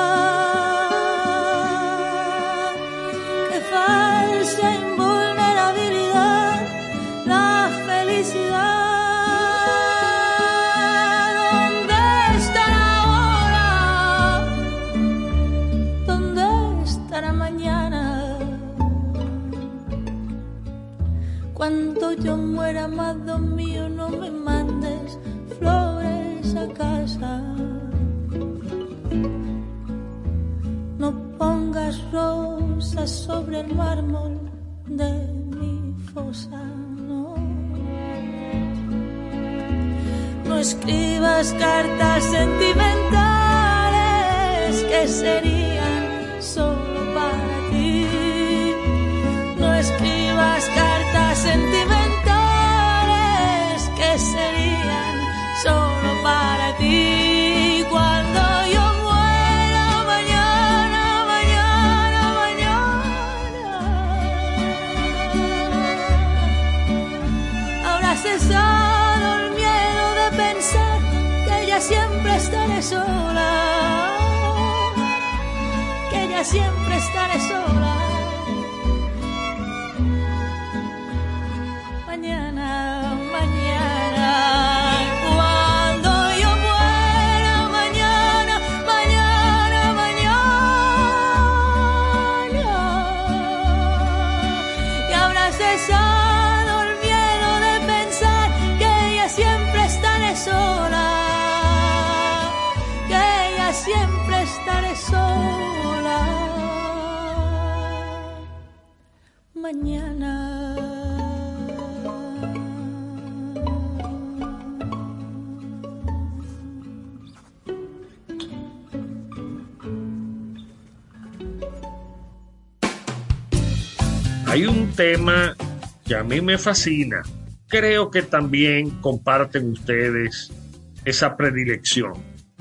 [SPEAKER 27] Cuando yo muera, amado mío, no me mandes flores a casa. No pongas rosas sobre el mármol de mi fosa, no. No escribas cartas sentimentales que serían siempre estaré sola.
[SPEAKER 5] Hay un tema que a mí me fascina. Creo que también comparten ustedes esa predilección.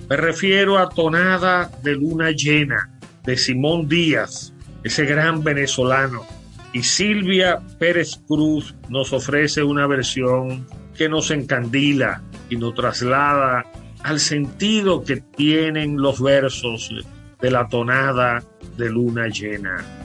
[SPEAKER 5] Me refiero a Tonada de Luna Llena de Simón Díaz, ese gran venezolano. Y Silvia Pérez Cruz nos ofrece una versión que nos encandila y nos traslada al sentido que tienen los versos de la tonada de luna llena.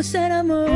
[SPEAKER 27] Así es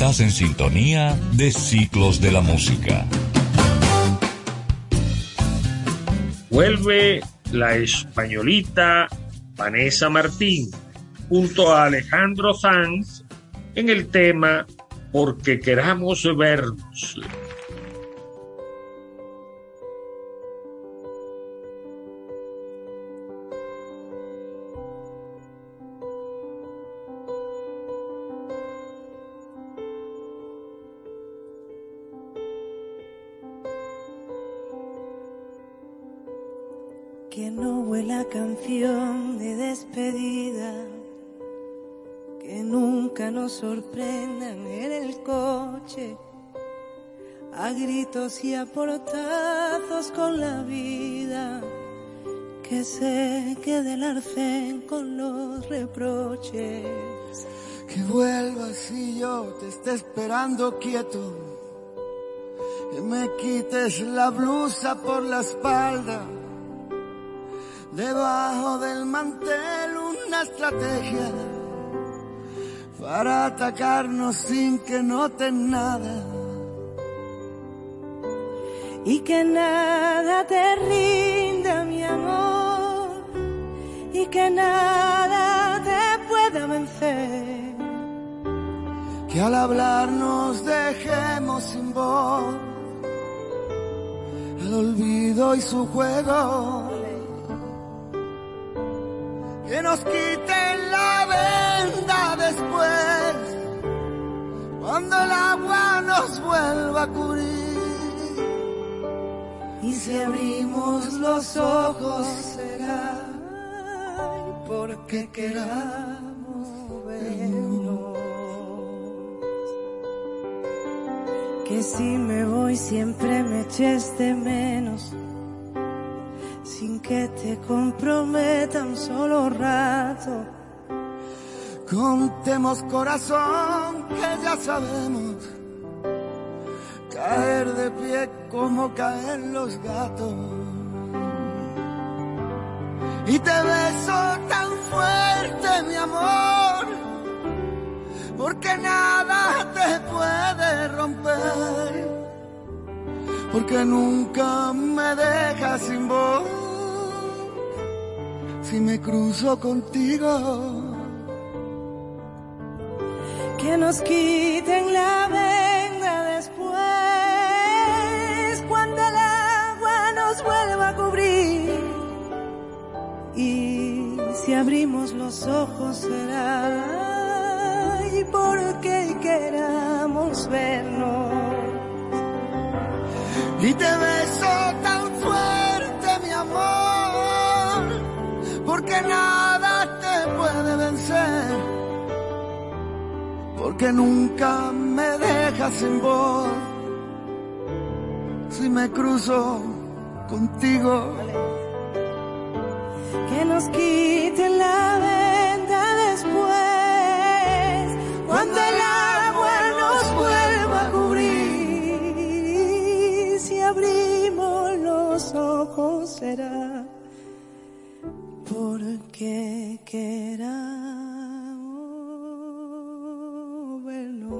[SPEAKER 3] Estás en sintonía de Ciclos de la Música.
[SPEAKER 5] Vuelve la españolita Vanessa Martín junto a Alejandro Sanz en el tema Porque queramos vernos.
[SPEAKER 9] Huela canción de despedida, que nunca nos sorprendan en el coche, a gritos y a portazos con la vida, que se quede el arcén con los reproches.
[SPEAKER 22] Que vuelvas y yo te esté esperando quieto. Que me quites la blusa por la espalda. Debajo del mantel una estrategia para atacarnos sin que noten nada.
[SPEAKER 9] y que nada te rinda mi amor y que nada te pueda vencer.
[SPEAKER 22] Que al hablar nos dejemos sin voz. El olvido y su juego. Que nos quiten la venda después. Cuando el agua nos vuelva a cubrir.
[SPEAKER 9] Y si abrimos los ojos será porque queramos vernos. Que si me voy siempre me eches de menos. Sin que te comprometa un solo rato.
[SPEAKER 22] Contemos corazón que ya sabemos caer de pie como caen los gatos. Y te beso tan fuerte, mi amor, porque nada te puede romper, porque nunca me dejas sin voz. Si me cruzo contigo,
[SPEAKER 9] que nos quiten la venda después, cuando el agua nos vuelva a cubrir. Y si abrimos los ojos será y porque queramos vernos.
[SPEAKER 22] y te beso nada te puede vencer, porque nunca me dejas sin voz. Si me cruzo contigo,
[SPEAKER 9] que nos quiten la venda después, cuando el agua nos vuelva a cubrir. Si abrimos los ojos será porque queramos vernos.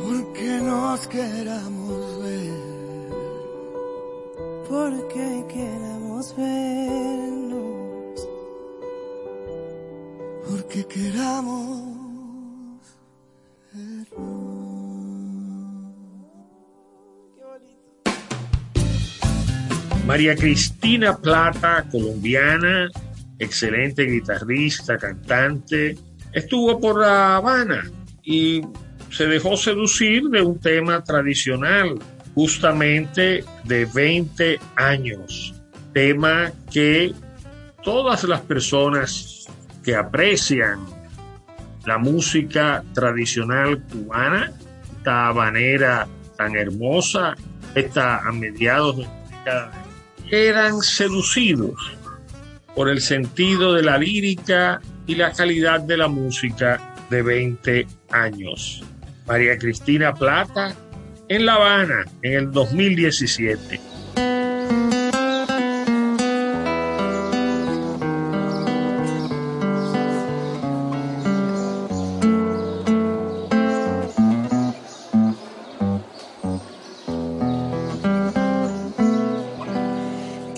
[SPEAKER 22] porque nos queramos ver.
[SPEAKER 9] Porque queramos queremos vernos, porque queramos
[SPEAKER 5] María Cristina Plata, colombiana, excelente guitarrista, cantante, estuvo por La Habana y se dejó seducir de un tema tradicional, justamente de 20 años, tema que todas las personas que aprecian la música tradicional cubana, esta habanera tan hermosa, esta a mediados de la década eran seducidos por el sentido de la lírica y la calidad de la música de 20 años. María Cristina Plata en La Habana en el 2017.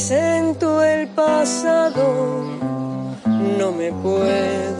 [SPEAKER 21] represento el pasado, no me puedo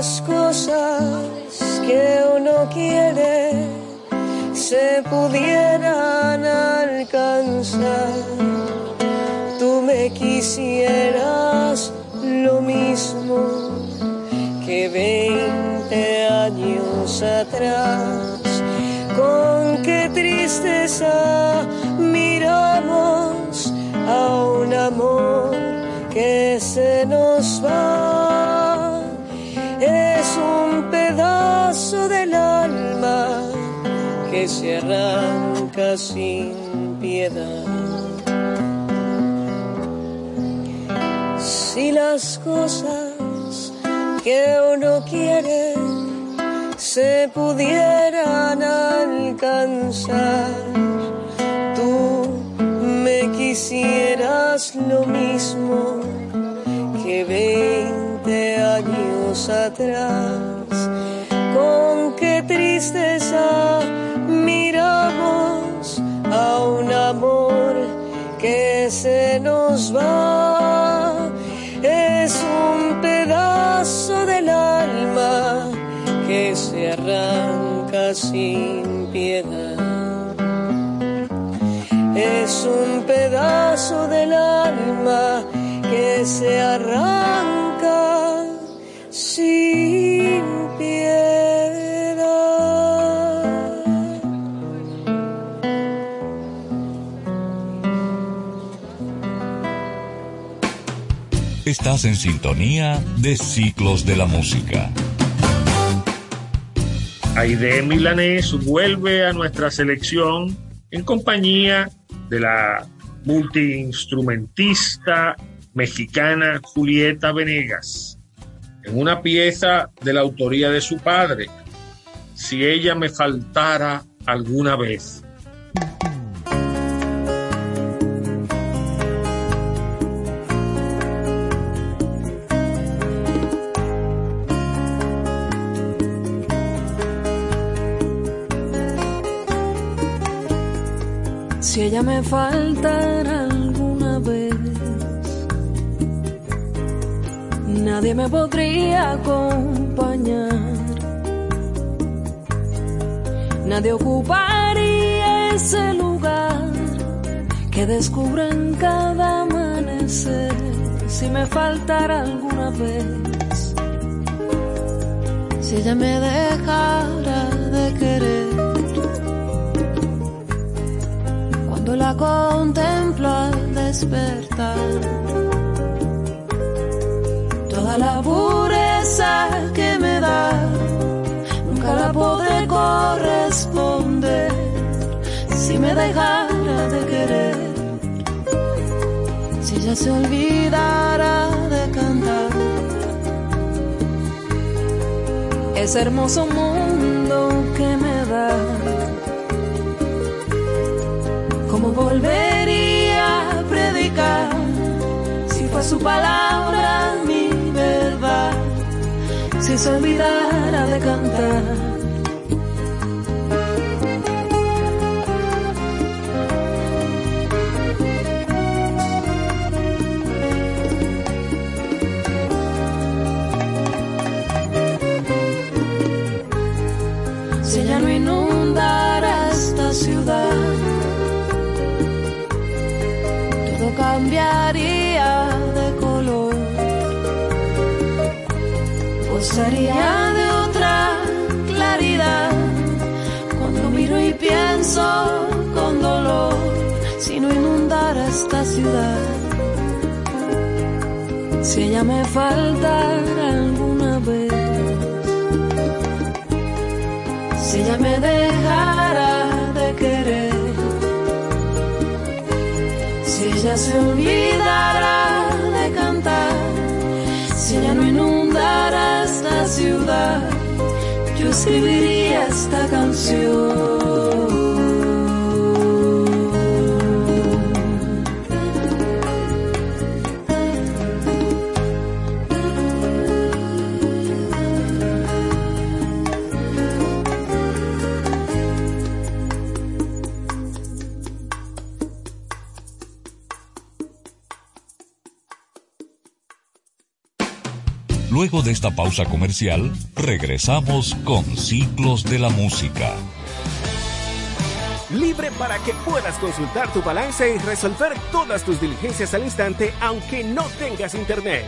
[SPEAKER 21] las cosas que uno quiere se pudieran alcanzar, tú me quisieras lo mismo que veinte años atrás. Con qué tristeza miramos a un amor que se nos va. Que se arranca sin piedad. Si las cosas que uno quiere se pudieran alcanzar. Tú me quisieras lo mismo que veinte años atrás. Con qué tristeza a un amor que se nos va. Es un pedazo del alma que se arranca sin piedad. Es un pedazo del alma que se arranca sin
[SPEAKER 3] Estás en sintonía de Ciclos de la Música.
[SPEAKER 5] Aide Milanés vuelve a nuestra selección en compañía de la multiinstrumentista mexicana Julieta Venegas. en una pieza de la autoría de su padre, si ella me faltara alguna vez.
[SPEAKER 18] Me faltara alguna vez, nadie me podría acompañar. Nadie ocuparía ese lugar que descubro en cada amanecer. Si me faltara alguna vez, si ella me dejara de querer. Cuando la contemplo al despertar, toda la pureza que me da, nunca la podré corresponder si me dejara de querer, si ella se olvidara de cantar. Ese hermoso mundo que me da ¿Cómo volvería a predicar si fue su palabra mi verdad? Si se olvidara de cantar. De otra claridad. Cuando miro y pienso con dolor si no inundara esta ciudad. Si ella me faltara alguna vez, si ella me dejara de querer. Si ella se olvidara ciudad, yo escribiría esta canción.
[SPEAKER 3] Esta pausa comercial, regresamos con Ciclos de la Música.
[SPEAKER 15] Libre para que puedas consultar tu balance y resolver todas tus diligencias al instante aunque no tengas internet.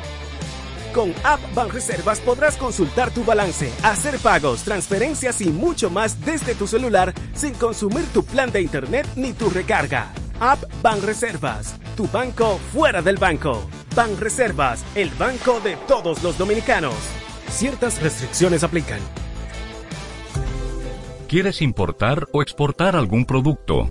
[SPEAKER 15] Con App Banreservas podrás consultar tu balance, hacer pagos, transferencias y mucho más desde tu celular sin consumir tu plan de internet ni tu recarga. App Banreservas, tu banco fuera del banco. Banreservas, el banco de todos los dominicanos. Ciertas restricciones aplican.
[SPEAKER 3] ¿Quieres importar o exportar algún producto?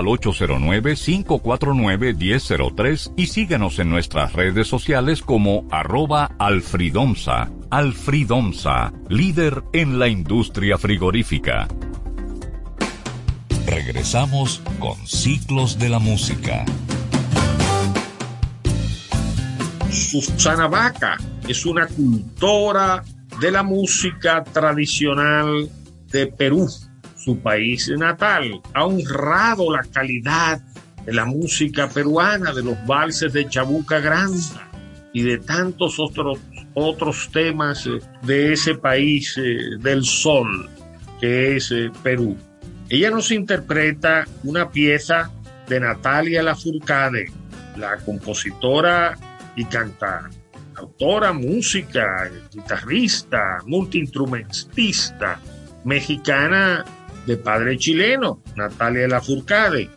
[SPEAKER 3] al 809-549-1003 y síguenos en nuestras redes sociales como arroba alfridomsa. Alfridomsa, líder en la industria frigorífica. Regresamos con Ciclos de la Música.
[SPEAKER 5] Susana Vaca es una cultora de la música tradicional de Perú su país natal. Ha honrado la calidad de la música peruana, de los valses de Chabuca Granda y de tantos otros, otros temas de ese país del sol que es Perú. Ella nos interpreta una pieza de Natalia Lafourcade, la compositora y cantautora autora, música, guitarrista, multiinstrumentista, mexicana de padre chileno, Natalia Lafourcade.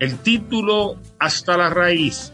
[SPEAKER 5] El título Hasta la raíz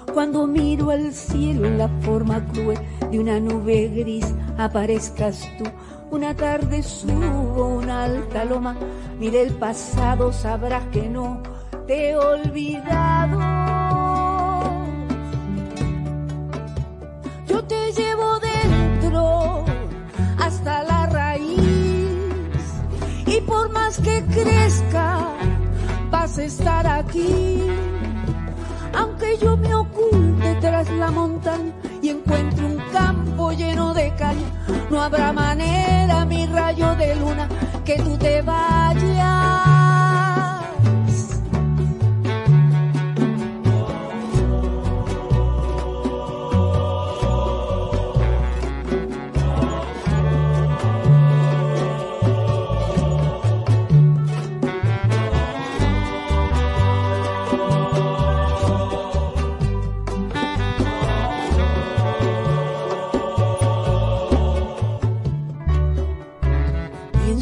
[SPEAKER 28] cuando miro al cielo en la forma cruel de una nube gris, aparezcas tú. Una tarde subo una alta loma, mire el pasado, sabrás que no te he olvidado. Yo te llevo dentro hasta la raíz y por más que crezca, vas a estar aquí aunque yo me oculte tras la montaña y encuentre un campo lleno de caña, no habrá manera, mi rayo de luna, que tú te vayas.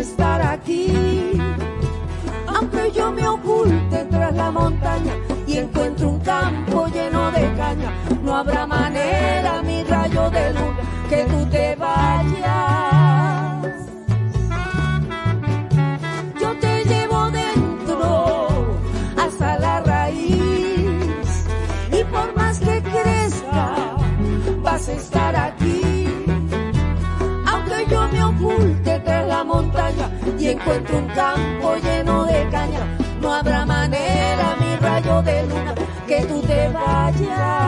[SPEAKER 28] estar aquí. aunque yo me oculte tras la montaña y encuentre un campo lleno de caña, no habrá manera, mi rayo de luna, que tú te vayas,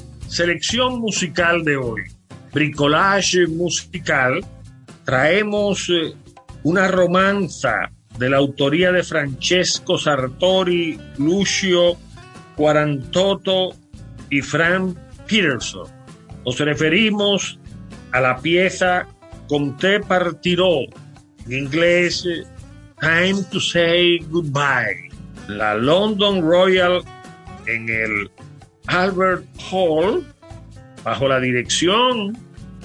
[SPEAKER 5] selección musical de hoy, bricolage musical, traemos eh, una romanza de la autoría de Francesco Sartori, Lucio Quarantotto y Frank Peterson. Nos referimos a la pieza Comte Partiró, en inglés eh, Time to Say Goodbye, la London Royal en el Albert Hall, bajo la dirección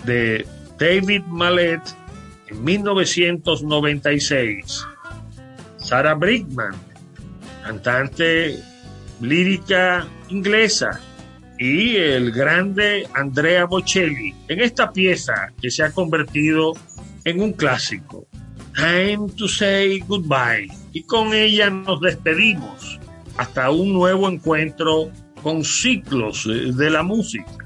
[SPEAKER 5] de David Mallet en 1996. Sarah Brickman, cantante lírica inglesa, y el grande Andrea Bocelli en esta pieza que se ha convertido en un clásico. Time to say goodbye. Y con ella nos despedimos hasta un nuevo encuentro con ciclos de la música.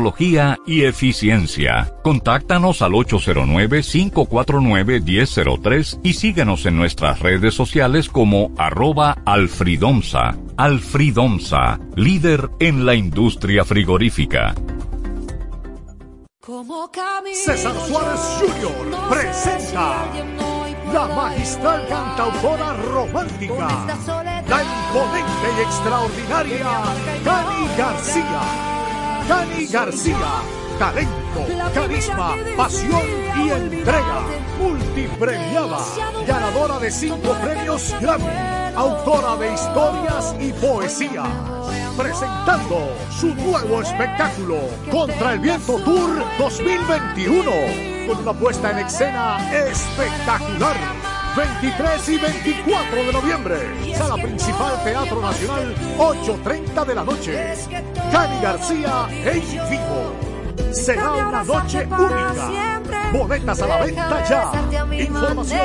[SPEAKER 3] y eficiencia. Contáctanos al 809-549-1003 y síguenos en nuestras redes sociales como arroba alfridomsa. Alfridomsa, líder en la industria frigorífica.
[SPEAKER 16] César Suárez Jr. presenta la magistral cantautora romántica, la imponente y extraordinaria Cani García. Cani García, talento, carisma, pasión y entrega. Multipremiada, ganadora de cinco premios Grammy, autora de historias y poesía. Presentando su nuevo espectáculo, Contra el Viento Tour 2021, con una puesta en escena espectacular 23 y 24 de noviembre. Sala principal Teatro Nacional, 8.30 de la noche. Cani García en vivo. Será una noche única. Boletas a la venta ya. Información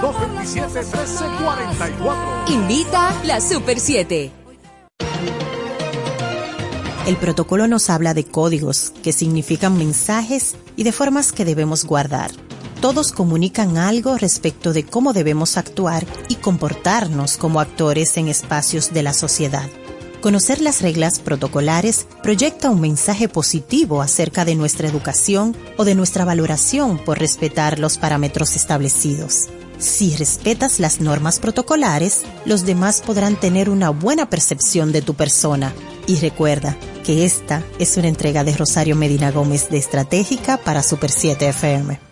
[SPEAKER 16] 809-227-1344.
[SPEAKER 29] Invita la Super 7.
[SPEAKER 30] El protocolo nos habla de códigos que significan mensajes y de formas que debemos guardar todos comunican algo respecto de cómo debemos actuar y comportarnos como actores en espacios de la sociedad. Conocer las reglas protocolares proyecta un mensaje positivo acerca de nuestra educación o de nuestra valoración por respetar los parámetros establecidos. Si respetas las normas protocolares, los demás podrán tener una buena percepción de tu persona. Y recuerda que esta es una entrega de Rosario Medina Gómez de Estratégica para Super 7 FM.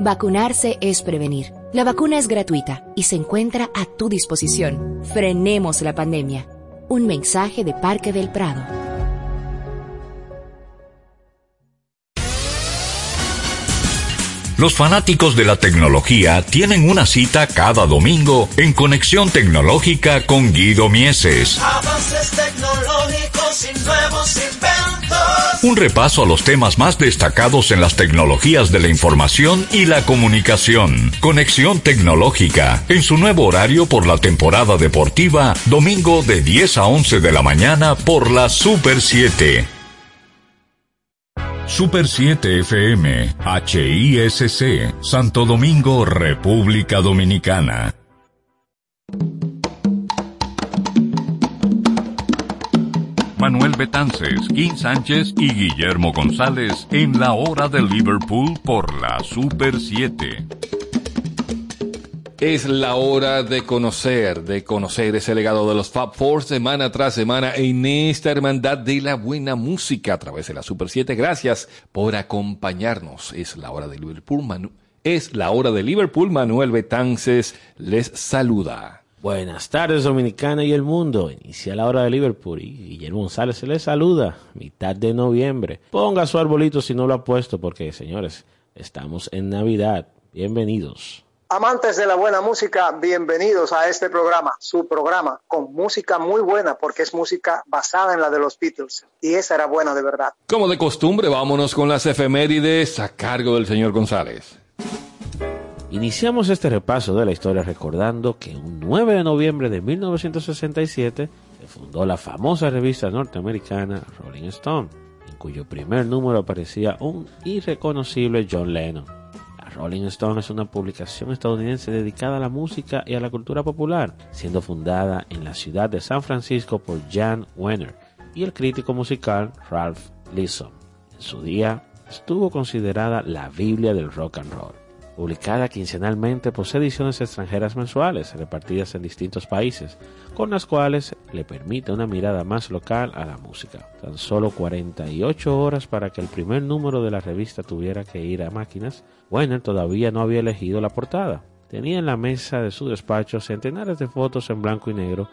[SPEAKER 31] Vacunarse es prevenir. La vacuna es gratuita y se encuentra a tu disposición. Frenemos la pandemia. Un mensaje de Parque del Prado.
[SPEAKER 3] Los fanáticos de la tecnología tienen una cita cada domingo en Conexión Tecnológica con Guido Mieses.
[SPEAKER 6] Avances tecnológicos.
[SPEAKER 3] Un repaso a los temas más destacados en las tecnologías de la información y la comunicación. Conexión Tecnológica, en su nuevo horario por la temporada deportiva, domingo de 10 a 11 de la mañana por la Super 7. Super 7 FM, HISC, Santo Domingo, República Dominicana. Manuel Betances, Kim Sánchez y Guillermo González en la hora de Liverpool por la Super 7.
[SPEAKER 32] Es la hora de conocer, de conocer ese legado de los Fab Four semana tras semana en esta hermandad de la buena música a través de la Super 7. Gracias por acompañarnos. Es la hora de Liverpool. Es la hora de Liverpool. Manuel Betances les saluda.
[SPEAKER 33] Buenas tardes, Dominicana y el mundo. Inicia la hora de Liverpool y Guillermo González se les saluda. Mitad de noviembre. Ponga su arbolito si no lo ha puesto, porque, señores, estamos en Navidad. Bienvenidos.
[SPEAKER 34] Amantes de la buena música, bienvenidos a este programa, su programa, con música muy buena, porque es música basada en la de los Beatles. Y esa era buena de verdad.
[SPEAKER 32] Como de costumbre, vámonos con las efemérides a cargo del señor González.
[SPEAKER 33] Iniciamos este repaso de la historia recordando que un 9 de noviembre de 1967 se fundó la famosa revista norteamericana Rolling Stone, en cuyo primer número aparecía un irreconocible John Lennon. Rolling Stone es una publicación estadounidense dedicada a la música y a la cultura popular, siendo fundada en la ciudad de San Francisco por Jan Wenner y el crítico musical Ralph Leeson. En su día estuvo considerada la Biblia del rock and roll. Publicada quincenalmente, posee ediciones extranjeras mensuales repartidas en distintos países, con las cuales le permite una mirada más local a la música. Tan solo 48 horas para que el primer número de la revista tuviera que ir a máquinas, Wenner todavía no había elegido la portada. Tenía en la mesa de su despacho centenares de fotos en blanco y negro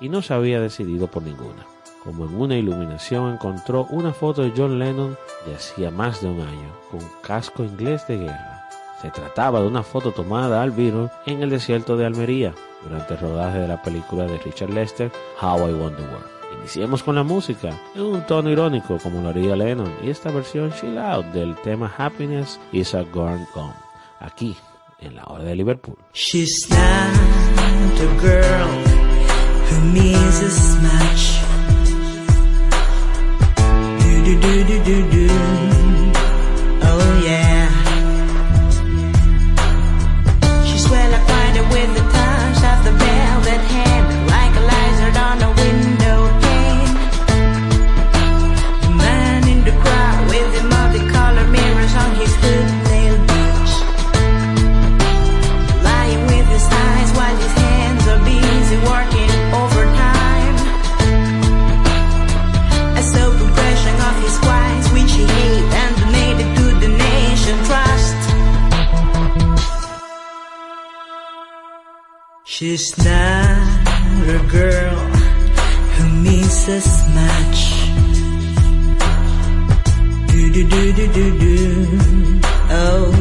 [SPEAKER 33] y no se había decidido por ninguna. Como en una iluminación encontró una foto de John Lennon de hacía más de un año, con casco inglés de guerra. Se trataba de una foto tomada al Beatle en el desierto de Almería durante el rodaje de la película de Richard Lester, How I Won the World. Iniciemos con la música, en un tono irónico como lo haría Lennon, y esta versión chill out del tema Happiness is a Gone Gone, aquí en la hora de Liverpool.
[SPEAKER 20] She's not a girl who She's not a girl who means as much. Do do do do do do. Oh